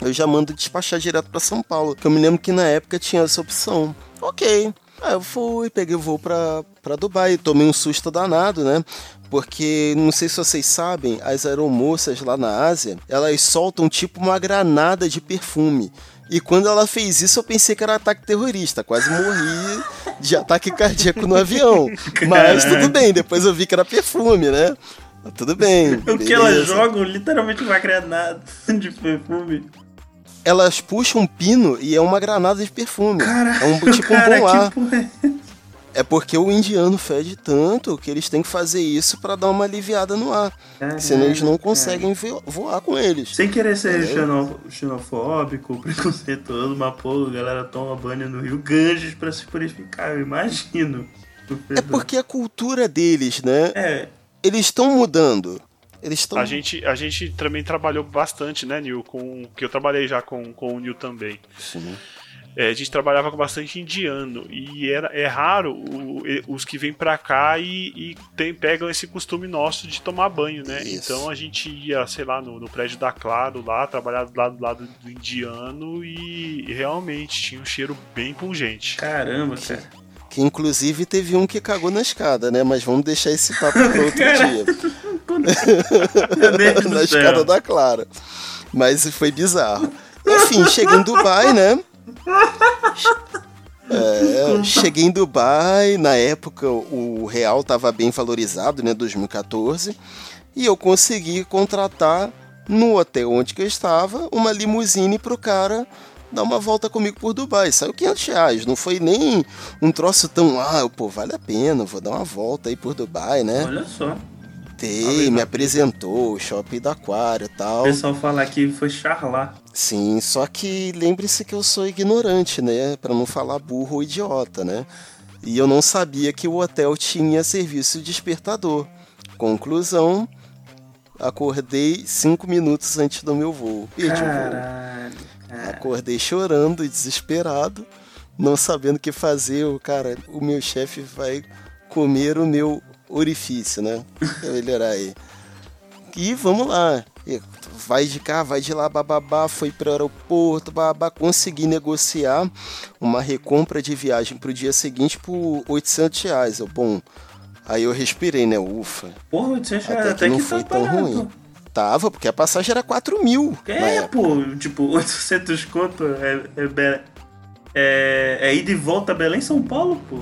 Eu já mando despachar direto pra São Paulo. Que eu me lembro que na época tinha essa opção. Ok. Aí eu fui, peguei o voo pra, pra Dubai. Tomei um susto danado, né? Porque, não sei se vocês sabem, as aeromoças lá na Ásia, elas soltam tipo uma granada de perfume. E quando ela fez isso, eu pensei que era ataque terrorista. Quase morri de ataque cardíaco no avião. Mas tudo bem, depois eu vi que era perfume, né? Mas Tudo bem. O que elas beleza. jogam literalmente uma granada de perfume. Elas puxam um pino e é uma granada de perfume. Caralho, é um tipo um cara, bom ar. é É porque o indiano fede tanto que eles têm que fazer isso pra dar uma aliviada no ar. Caralho, Senão eles não conseguem vo- voar com eles. Sem querer ser xeno- xenofóbico, preconceituoso, mas pô, a galera toma banho no Rio Ganges pra se purificar, eu imagino. É porque a cultura deles, né? É, Eles estão mudando. Eles estão. A gente, a gente também trabalhou bastante, né, Nil? Com, que eu trabalhei já com, com o Nil também. Sim. É, a gente trabalhava com bastante indiano e era, é raro o- os que vêm pra cá e, e tem- pegam esse costume nosso de tomar banho, né? Isso. Então a gente ia, sei lá, no, no prédio da Claro lá, trabalhar do lado, do lado do indiano e realmente tinha um cheiro bem pungente. caramba, cara. Que inclusive teve um que cagou na escada, né? Mas vamos deixar esse papo para outro dia. Na escada da Clara. Mas foi bizarro. Enfim, cheguei em Dubai, né? É, cheguei em Dubai, na época o real estava bem valorizado, né, 2014, e eu consegui contratar no hotel onde que eu estava uma limusine pro cara dar uma volta comigo por Dubai. Saiu 500 reais, não foi nem um troço tão, ah, pô, vale a pena, vou dar uma volta aí por Dubai, né? Olha só. Tem, me apresentou, o shopping do aquário e O tal. pessoal fala que foi charlar. Sim, só que lembre-se que eu sou ignorante, né? Pra não falar burro ou idiota, né? E eu não sabia que o hotel tinha serviço despertador. Conclusão, acordei cinco minutos antes do meu voo. Perdi o voo. Caralho. cara. Acordei chorando, desesperado, não sabendo o que fazer. O cara, o meu chefe vai comer o meu orifício, né? Eu melhorar aí. E vamos lá. Vai de cá, vai de lá, bababá, foi para o aeroporto, babá, consegui negociar uma recompra de viagem pro dia seguinte por 800 reais. Eu, bom, aí eu respirei, né? Ufa, Porra, 800 reais até até que não que foi tá tão barato. ruim. Tava, porque a passagem era 4 mil. É, pô, tipo, 800 conto é, é, é, é ida e volta a Belém, São Paulo, pô.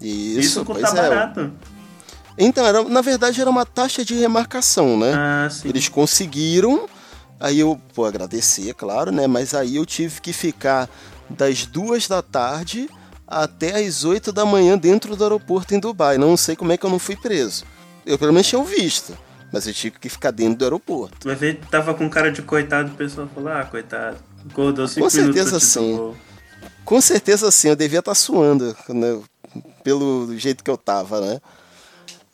Isso, Isso custa é. barato. Então, era, na verdade era uma taxa de remarcação, né? Ah, sim. Eles conseguiram, aí eu, pô, agradecer, claro, né? Mas aí eu tive que ficar das duas da tarde até as 8 da manhã dentro do aeroporto em Dubai. Não sei como é que eu não fui preso. Eu pelo menos tinha o visto, mas eu tive que ficar dentro do aeroporto. Vai ver, tava com cara de coitado, o pessoal falou, ah, coitado. Acordou cinco Com certeza sim. Com certeza sim, eu devia estar suando, né, pelo jeito que eu tava, né?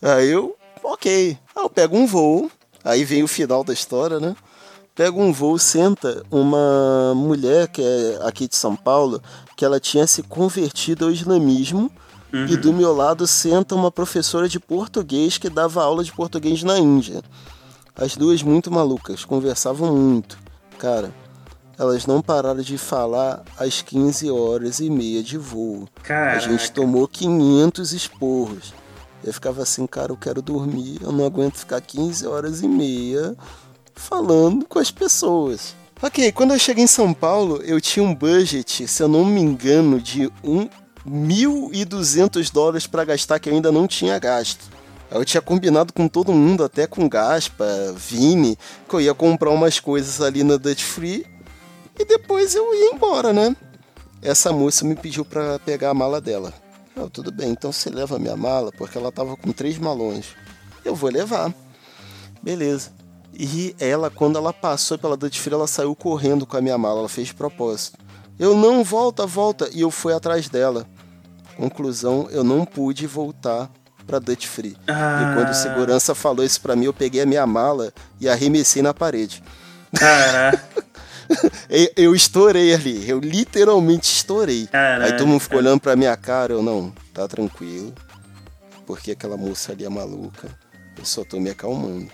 Aí eu, ok. Aí eu pego um voo, aí vem o final da história, né? Pego um voo, senta uma mulher que é aqui de São Paulo, que ela tinha se convertido ao islamismo, e do meu lado senta uma professora de português que dava aula de português na Índia. As duas muito malucas, conversavam muito. Cara, elas não pararam de falar às 15 horas e meia de voo. A Caraca. gente tomou 500 esporros. Eu ficava assim, cara, eu quero dormir, eu não aguento ficar 15 horas e meia falando com as pessoas. Ok, quando eu cheguei em São Paulo, eu tinha um budget, se eu não me engano, de um 1.200 dólares para gastar que eu ainda não tinha gasto. Eu tinha combinado com todo mundo, até com Gaspa, Vini, que eu ia comprar umas coisas ali na Dutch Free e depois eu ia embora, né? Essa moça me pediu para pegar a mala dela. Eu, tudo bem, então você leva a minha mala, porque ela tava com três malões. Eu vou levar. Beleza. E ela, quando ela passou pela Dutch Free, ela saiu correndo com a minha mala, ela fez de propósito. Eu não, volta, volta. E eu fui atrás dela. Conclusão, eu não pude voltar pra Dutch Free. Ah. E quando o segurança falou isso pra mim, eu peguei a minha mala e arremessei na parede. Caraca. Eu, estourei ali, eu literalmente estourei. Caralho, Aí todo mundo ficou olhando pra minha cara, eu não, tá tranquilo. Porque aquela moça ali é maluca. Eu só tô me acalmando.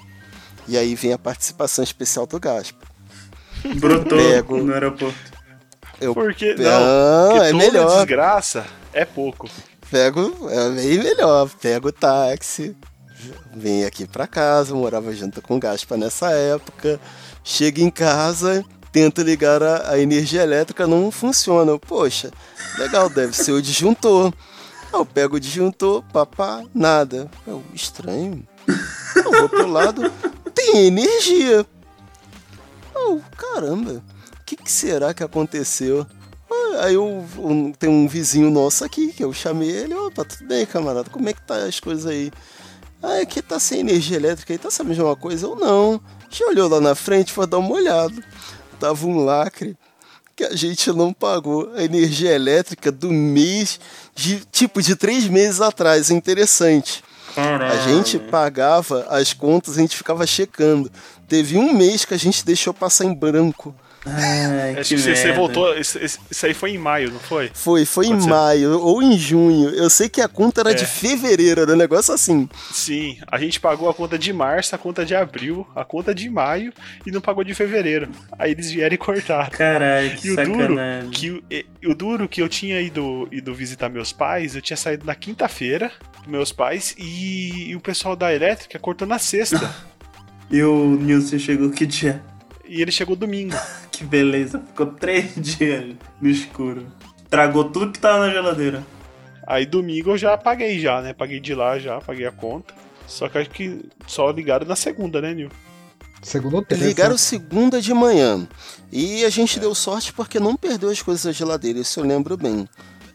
E aí vem a participação especial do Gaspa. Brotou Pego. no aeroporto. Eu Porque, Não, não, porque é toda melhor. desgraça é pouco. pego, é bem melhor, pego o táxi, venho aqui pra casa, morava junto com o Gaspa nessa época. Chego em casa, tento ligar a, a energia elétrica, não funciona. Eu, Poxa, legal, deve ser o disjuntor. Eu pego o disjuntor, papá, nada. Eu, estranho. Eu vou pro lado, tem energia. Oh, caramba, o que, que será que aconteceu? Aí eu, um- tem um vizinho nosso aqui, que eu chamei ele, opa, tudo bem, camarada, como é que tá as coisas aí? Ah, aqui tá sem energia elétrica aí, tá sabendo de uma coisa? Eu não. Gente olhou lá na frente, foi dar uma olhada. Tava um lacre que a gente não pagou a energia elétrica do mês, de tipo de três meses atrás, interessante. Caralho. A gente pagava as contas, a gente ficava checando. Teve um mês que a gente deixou passar em branco. Ai, Acho que que você, voltou. Isso, aí foi em maio, não foi? Foi, foi em ser. maio ou em junho. Eu sei que a conta era É. de fevereiro, era um negócio assim. Sim, a gente pagou a conta de março, a conta de abril, a conta de maio e não pagou de fevereiro. Aí eles vieram e cortaram. Caralho, que E o duro, sacanagem. que, o- o duro que eu tinha ido, ido visitar meus pais, eu tinha saído na quinta-feira com meus pais e, e o pessoal da elétrica cortou na sexta. E o Nilson chegou que dia? E ele chegou domingo. Que beleza. Ficou três dias no escuro. Tragou tudo que tava na geladeira. Aí domingo eu já paguei já, né? Paguei de lá já, paguei a conta. Só que acho que só ligaram na segunda, né, Nil? Segundo ou terça. Ligaram segunda de manhã. E a gente deu sorte porque não perdeu as coisas da geladeira, isso eu lembro bem.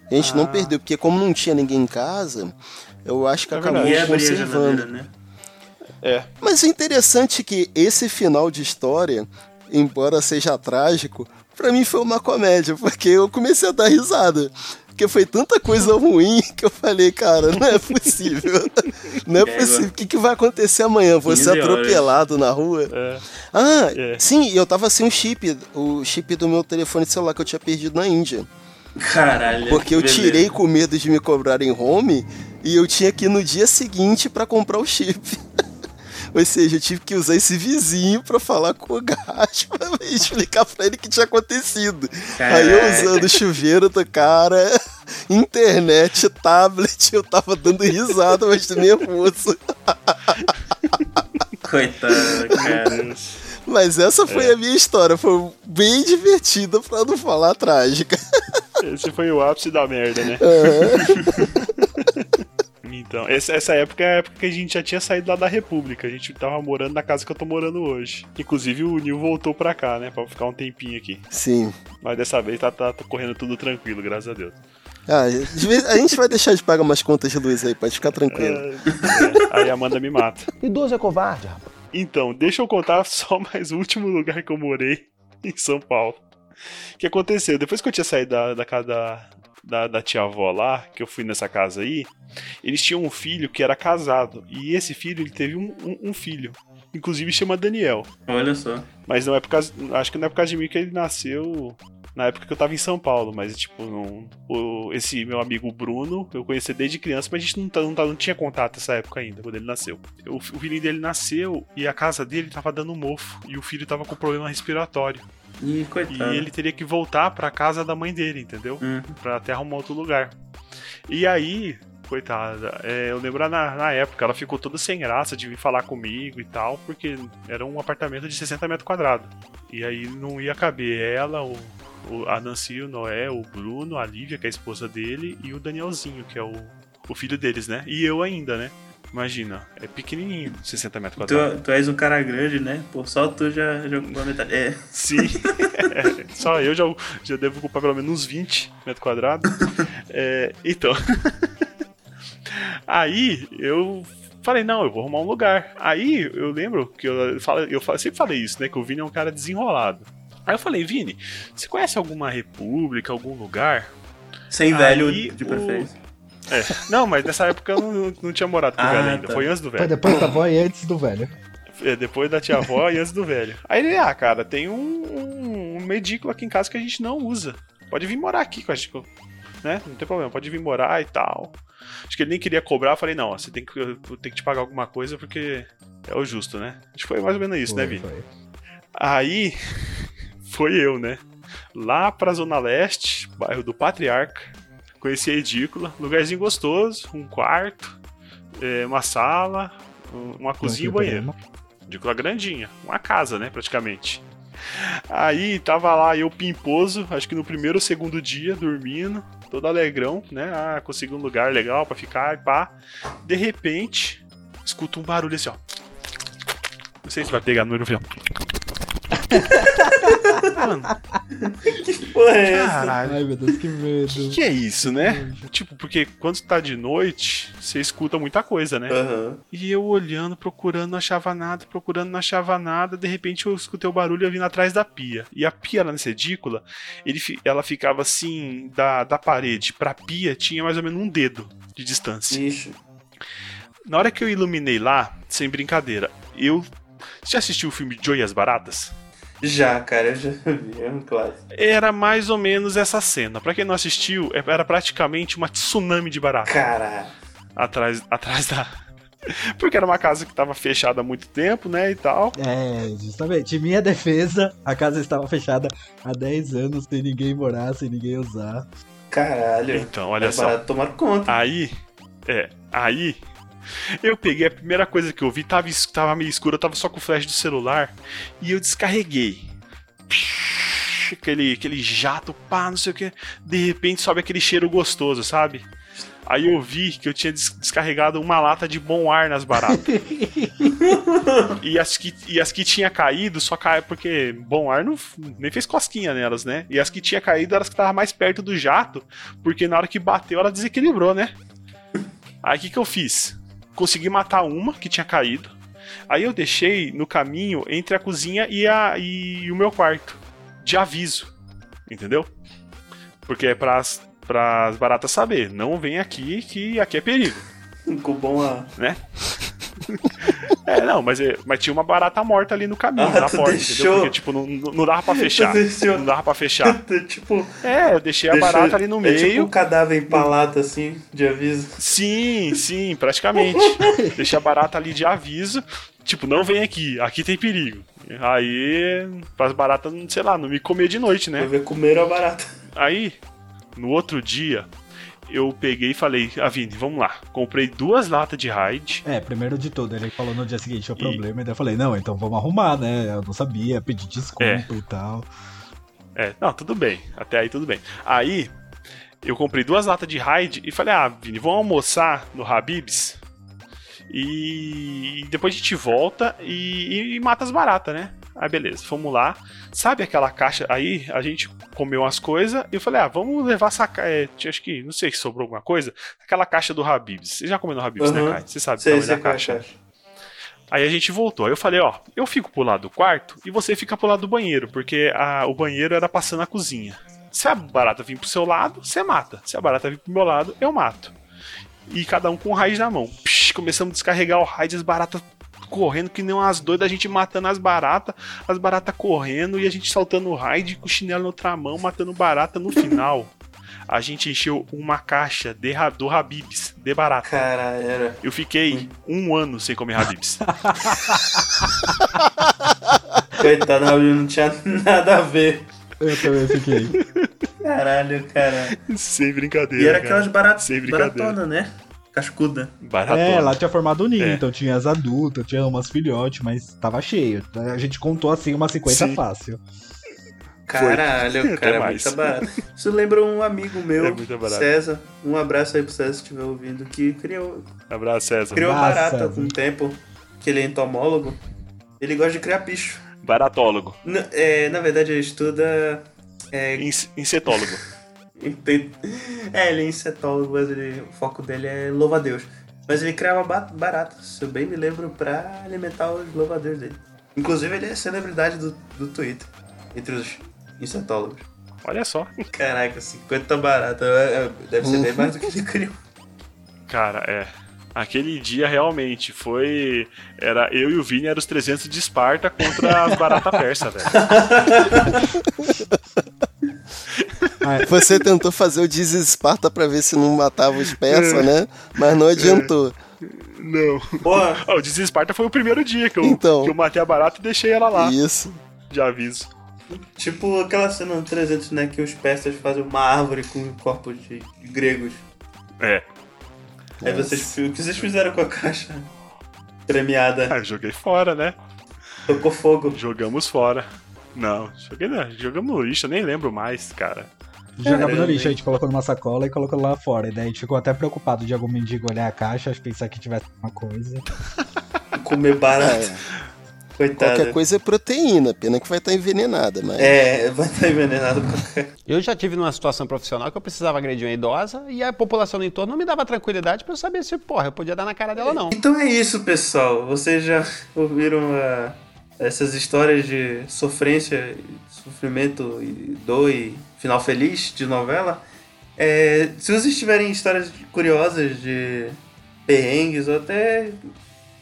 A gente não Ah. perdeu, porque como não tinha ninguém em casa, eu acho que É acabou a conservando. geladeira, né? É. Mas é interessante que esse final de história, embora seja trágico, pra mim foi uma comédia, porque eu comecei a dar risada. Porque foi tanta coisa ruim que eu falei, cara, não é possível. Não é É, possível. O que, que vai acontecer amanhã? Vou 15 ser horas. atropelado na rua? É. Ah, É. sim, eu tava sem o chip, o chip do meu telefone celular que eu tinha perdido na Índia. Caralho. Porque eu beleza. tirei com medo de me cobrarem home e eu tinha que ir no dia seguinte pra comprar o chip. Ou seja, eu tive que usar esse vizinho pra falar com o Gaspa e explicar pra ele o que tinha acontecido. Aí eu Caraca. usando o chuveiro do cara, internet, tablet, eu tava dando risada, mas tô nervoso. Coitado, cara. Mas essa foi É. a minha história, foi bem divertida pra não falar trágica. Esse foi o ápice da merda, né? Então, essa, essa época é a época que a gente já tinha saído lá da República. A gente tava morando na casa que eu tô morando hoje. Inclusive, o Nil voltou pra cá, né? Pra ficar um tempinho aqui. Sim. Mas dessa vez tá, tá, tá correndo tudo tranquilo, graças a Deus. Ah, a gente vai deixar de pagar umas contas de luz aí, pode ficar tranquilo. É, aí a Amanda me mata. Idoso é covarde, rapaz. Então, deixa eu contar só mais o último lugar que eu morei em São Paulo. O que aconteceu? Depois que eu tinha saído da, da casa da, da, da tia-avó lá, que eu fui nessa casa aí, eles tinham um filho que era casado. E esse filho, ele teve um, um- um filho. Inclusive chama Daniel. Olha só. Mas não é por causa. Acho que não é por causa de mim que ele nasceu na época que eu tava em São Paulo. Mas, tipo, não, o- esse meu amigo Bruno, eu conheci desde criança, mas a gente não, tá- não, tá- não tinha contato nessa época ainda, quando ele nasceu. O, o filhinho dele nasceu e a casa dele tava dando mofo. E o filho tava com problema respiratório. Ih, E ele teria que voltar pra casa da mãe dele, entendeu? Hum. Pra até arrumar outro lugar. E aí, coitada, é, eu lembro na, na época, ela ficou toda sem graça de vir falar comigo e tal, porque era um apartamento de 60 metros quadrados. E aí não ia caber ela, o, o- a Nancy, o Noé, o Bruno, a Lívia, que é a esposa dele, e o Danielzinho, que é o, o filho deles, né? E eu ainda, né? Imagina, é pequenininho, 60 metros quadrados. Tu, tu és um cara grande, né? Pô, só tu já, já ocupou a metade. É. Sim. É, só eu já, já devo ocupar pelo menos uns 20 metros quadrados. É, então. Aí eu falei, não, eu vou arrumar um lugar. Aí eu lembro que eu, falo, eu falo- sempre falei isso, né? Que o Vini é um cara desenrolado. Aí eu falei, Vini, você conhece alguma república, algum lugar? Sem Aí velho de o- preferência. É, não, mas nessa época eu não, não tinha morado com o Ah, velho ainda. tá. Foi antes do Foi velho. depois da avó e antes do velho. É, depois da tia-avó e antes do velho. Aí ele, ah, cara, tem um, um, um medículo aqui em casa que a gente não usa. Pode vir morar aqui com a gente, né? Não tem problema, pode vir morar e tal. Acho que ele nem queria cobrar, eu falei, não, ó, você tem que, eu tenho que te pagar alguma coisa porque é o justo, né? Acho que foi mais ou menos isso, né, Foi, Vini? foi. Aí foi eu, né? Lá pra Zona Leste, bairro do Patriarca. Conheci a edícula, lugarzinho gostoso, um quarto, é, uma sala, um- uma cozinha e um banheiro. Edícula grandinha, uma casa, né, praticamente. Aí tava lá eu pimposo, acho que no primeiro ou segundo dia, dormindo, todo alegrão, né? Ah, consegui um lugar legal pra ficar e pá. De repente, escuto um barulho assim, ó. Não sei se vai pegar no meu filho. Mano, Porra, é essa? caralho. Ai, meu Deus, que medo. que, que é isso, né? Tipo, porque quando tá de noite, você escuta muita coisa, né? Aham. E eu olhando, procurando, não achava nada, procurando, não achava nada. De repente eu escutei o barulho vindo atrás da pia. E a pia lá nessa edícula, ele, ela ficava assim, da, da parede pra pia, tinha mais ou menos um dedo de distância. Ixi. Na hora que eu iluminei lá, sem brincadeira, eu. Você já assistiu o filme Joias Baratas? Já, cara, eu já vi. É um clássico. Era mais ou menos essa cena. Pra quem não assistiu, é- era praticamente uma tsunami de barata. Caralho. atrás, atrás da. Porque era uma casa que tava fechada há muito tempo, né? E tal. É, justamente. Em minha defesa, a casa estava fechada há 10 anos, sem ninguém morar, sem ninguém usar. Caralho. Então, olha é só. barato tomar conta. Aí. É, aí. Eu peguei a primeira coisa que eu vi, tava, tava meio escuro, eu tava só com o flash do celular. E eu descarreguei. Aquele, aquele jato, pá, não sei o que. De repente sobe aquele cheiro gostoso, sabe? Aí eu vi que eu tinha des- descarregado uma lata de bom ar nas baratas. e, as que, e as que tinha caído só caiu porque bom ar não, nem fez cosquinha nelas, né? E as que tinha caído eram as que estavam mais perto do jato, porque na hora que bateu ela desequilibrou, né? Aí o que, que eu fiz? Consegui matar uma que tinha caído. Aí eu deixei no caminho entre a cozinha e, a, e o meu quarto. De aviso. Entendeu? Porque é pras, pras baratas saber. Não vem aqui que aqui é perigo. Com bom ar. Né? É, não, mas, é- mas tinha uma barata morta ali no caminho, Ah, na porta, deixou? entendeu? Porque, tipo, não, não dava pra fechar. Não dava pra fechar. tipo, É, eu deixei a deixou- barata ali no É meio. tipo um cadáver empalado assim, de aviso. Sim, sim, praticamente. Deixei a barata ali de aviso. Tipo, não vem aqui, aqui tem perigo. Aí, pras baratas, sei lá, não me comer de noite, Vai né? ver comer a barata. Aí, no outro dia, eu peguei e falei, ah, Vini, vamos lá. Comprei duas latas de Hyde. É, primeiro de tudo, ele falou no dia seguinte o E- problema, e daí eu falei, não, então vamos arrumar, né? Eu não sabia, pedi desculpa É. e tal. É, não, tudo bem. Até aí tudo bem. Aí, eu comprei duas latas de Hyde e falei, ah, Vini, vamos almoçar no Habib's. E depois a gente volta e, e mata as baratas, né? Aí beleza, fomos lá. Sabe aquela caixa? Aí a gente comeu umas coisas e eu falei, ah, vamos levar essa caixa. É, acho que, não sei se sobrou alguma coisa. Aquela caixa do Habibs. Você já comeu no Habibs, né, Uhum. Kai? Você sabe Sei, sei da é a caixa. caixa. Aí a gente voltou. Aí eu falei, ó, eu fico pro lado do quarto e você fica pro lado do banheiro, porque a- o banheiro era passando a cozinha. Se a barata vir pro seu lado, você mata. Se a barata vir pro meu lado, eu mato. E cada um com o raid na mão. Psh, começamos a descarregar o raid, as baratas correndo que nem umas doidas, a gente matando as baratas, as baratas correndo e a gente saltando o raid com o chinelo na outra mão, matando barata. No final, a gente encheu uma caixa de, do Habibs, de barata. Cara, era. Eu fiquei um ano sem comer Habibs. Coitado, não tinha nada a ver. Eu também fiquei. Caralho, cara. Sem brincadeira. E era cara. aquelas baratas baratona, né? Cascuda. Baratona. É, lá tinha formado o ninho, É. então tinha as adultas, tinha umas filhotes, mas tava cheio. A gente contou assim umas 50 Sim. fácil. Caralho, Até cara, é muito barato. Isso lembra um amigo meu, É. César. Um abraço aí pro César se estiver ouvindo, que criou, Abraço, César. criou Abraço, barata César. com o tempo, que ele é entomólogo. Ele gosta de criar bicho. Baratólogo. N- é, na verdade, ele estuda. É, Inse- Insetólogo. É, ele é insetólogo, mas ele- o foco dele é louva-a-Deus. Mas ele criava ba- baratas, se eu bem me lembro, pra alimentar os louva-a-Deus dele. Inclusive, ele é celebridade do, do Twitter, entre os insetólogos. Olha só. Caraca, 50 baratas, é- é- deve ser bem mais do que ele criou. Cara, é. Aquele dia realmente foi. Era eu e o Vini eram os 300 de Esparta contra as baratas persas, velho. Você tentou fazer o desesparta pra ver se não matava os É. persas, né? Mas não adiantou. Não. Ah, o de Esparta foi o primeiro dia que eu, Então. que eu matei a barata e deixei ela lá. Isso. De aviso. tipo aquela cena no 300, né, que os persas fazem uma árvore com corpos de, de gregos. É. Aí vocês, o que vocês fizeram com a caixa premiada? Ah, eu joguei fora, né? Tocou fogo. Jogamos fora. Não, joguei, não, jogamos no lixo, eu nem lembro mais, cara. Jogava no lixo, a gente colocou numa sacola e colocou lá fora. E daí a gente ficou até preocupado de algum mendigo olhar a caixa, pensar que tivesse alguma coisa. Comer barato. É, Coitado. qualquer coisa é proteína, pena que vai estar envenenada, mas. É, vai estar envenenado qualquer. Eu já tive numa situação profissional que eu precisava agredir uma idosa e a população do entorno não me dava tranquilidade pra eu saber se, porra, eu podia dar na cara dela ou não. Então é isso, pessoal. Vocês já ouviram ah, essas histórias de sofrência, sofrimento e dor e final feliz de novela? É, se vocês tiverem histórias curiosas de perrengues ou até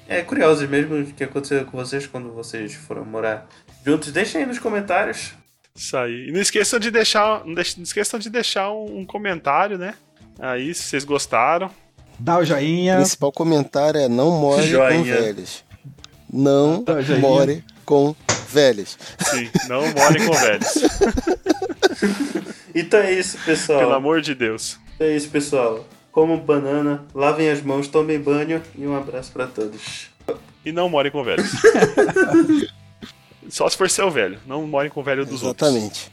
é, curiosas mesmo que aconteceram com vocês quando vocês foram morar juntos, deixem aí nos comentários. Isso aí. E não esqueçam de deixar, não não esqueçam de deixar um, um comentário, né? Aí, se vocês gostaram. Dá o O joinha. principal comentário é não more com Joinha. velhos. Não more com velhos. Sim, não morem com velhos. Então é isso, pessoal. Pelo amor de Deus. É isso, pessoal. Comam banana, lavem as mãos, tomem banho e um abraço pra todos. E não morem com velhos. Só se for seu velho. Não morem com o velho dos outros. Exatamente.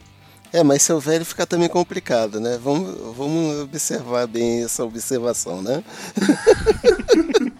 É, mas seu velho fica também complicado, né? Vamos, vamos observar bem essa observação, né?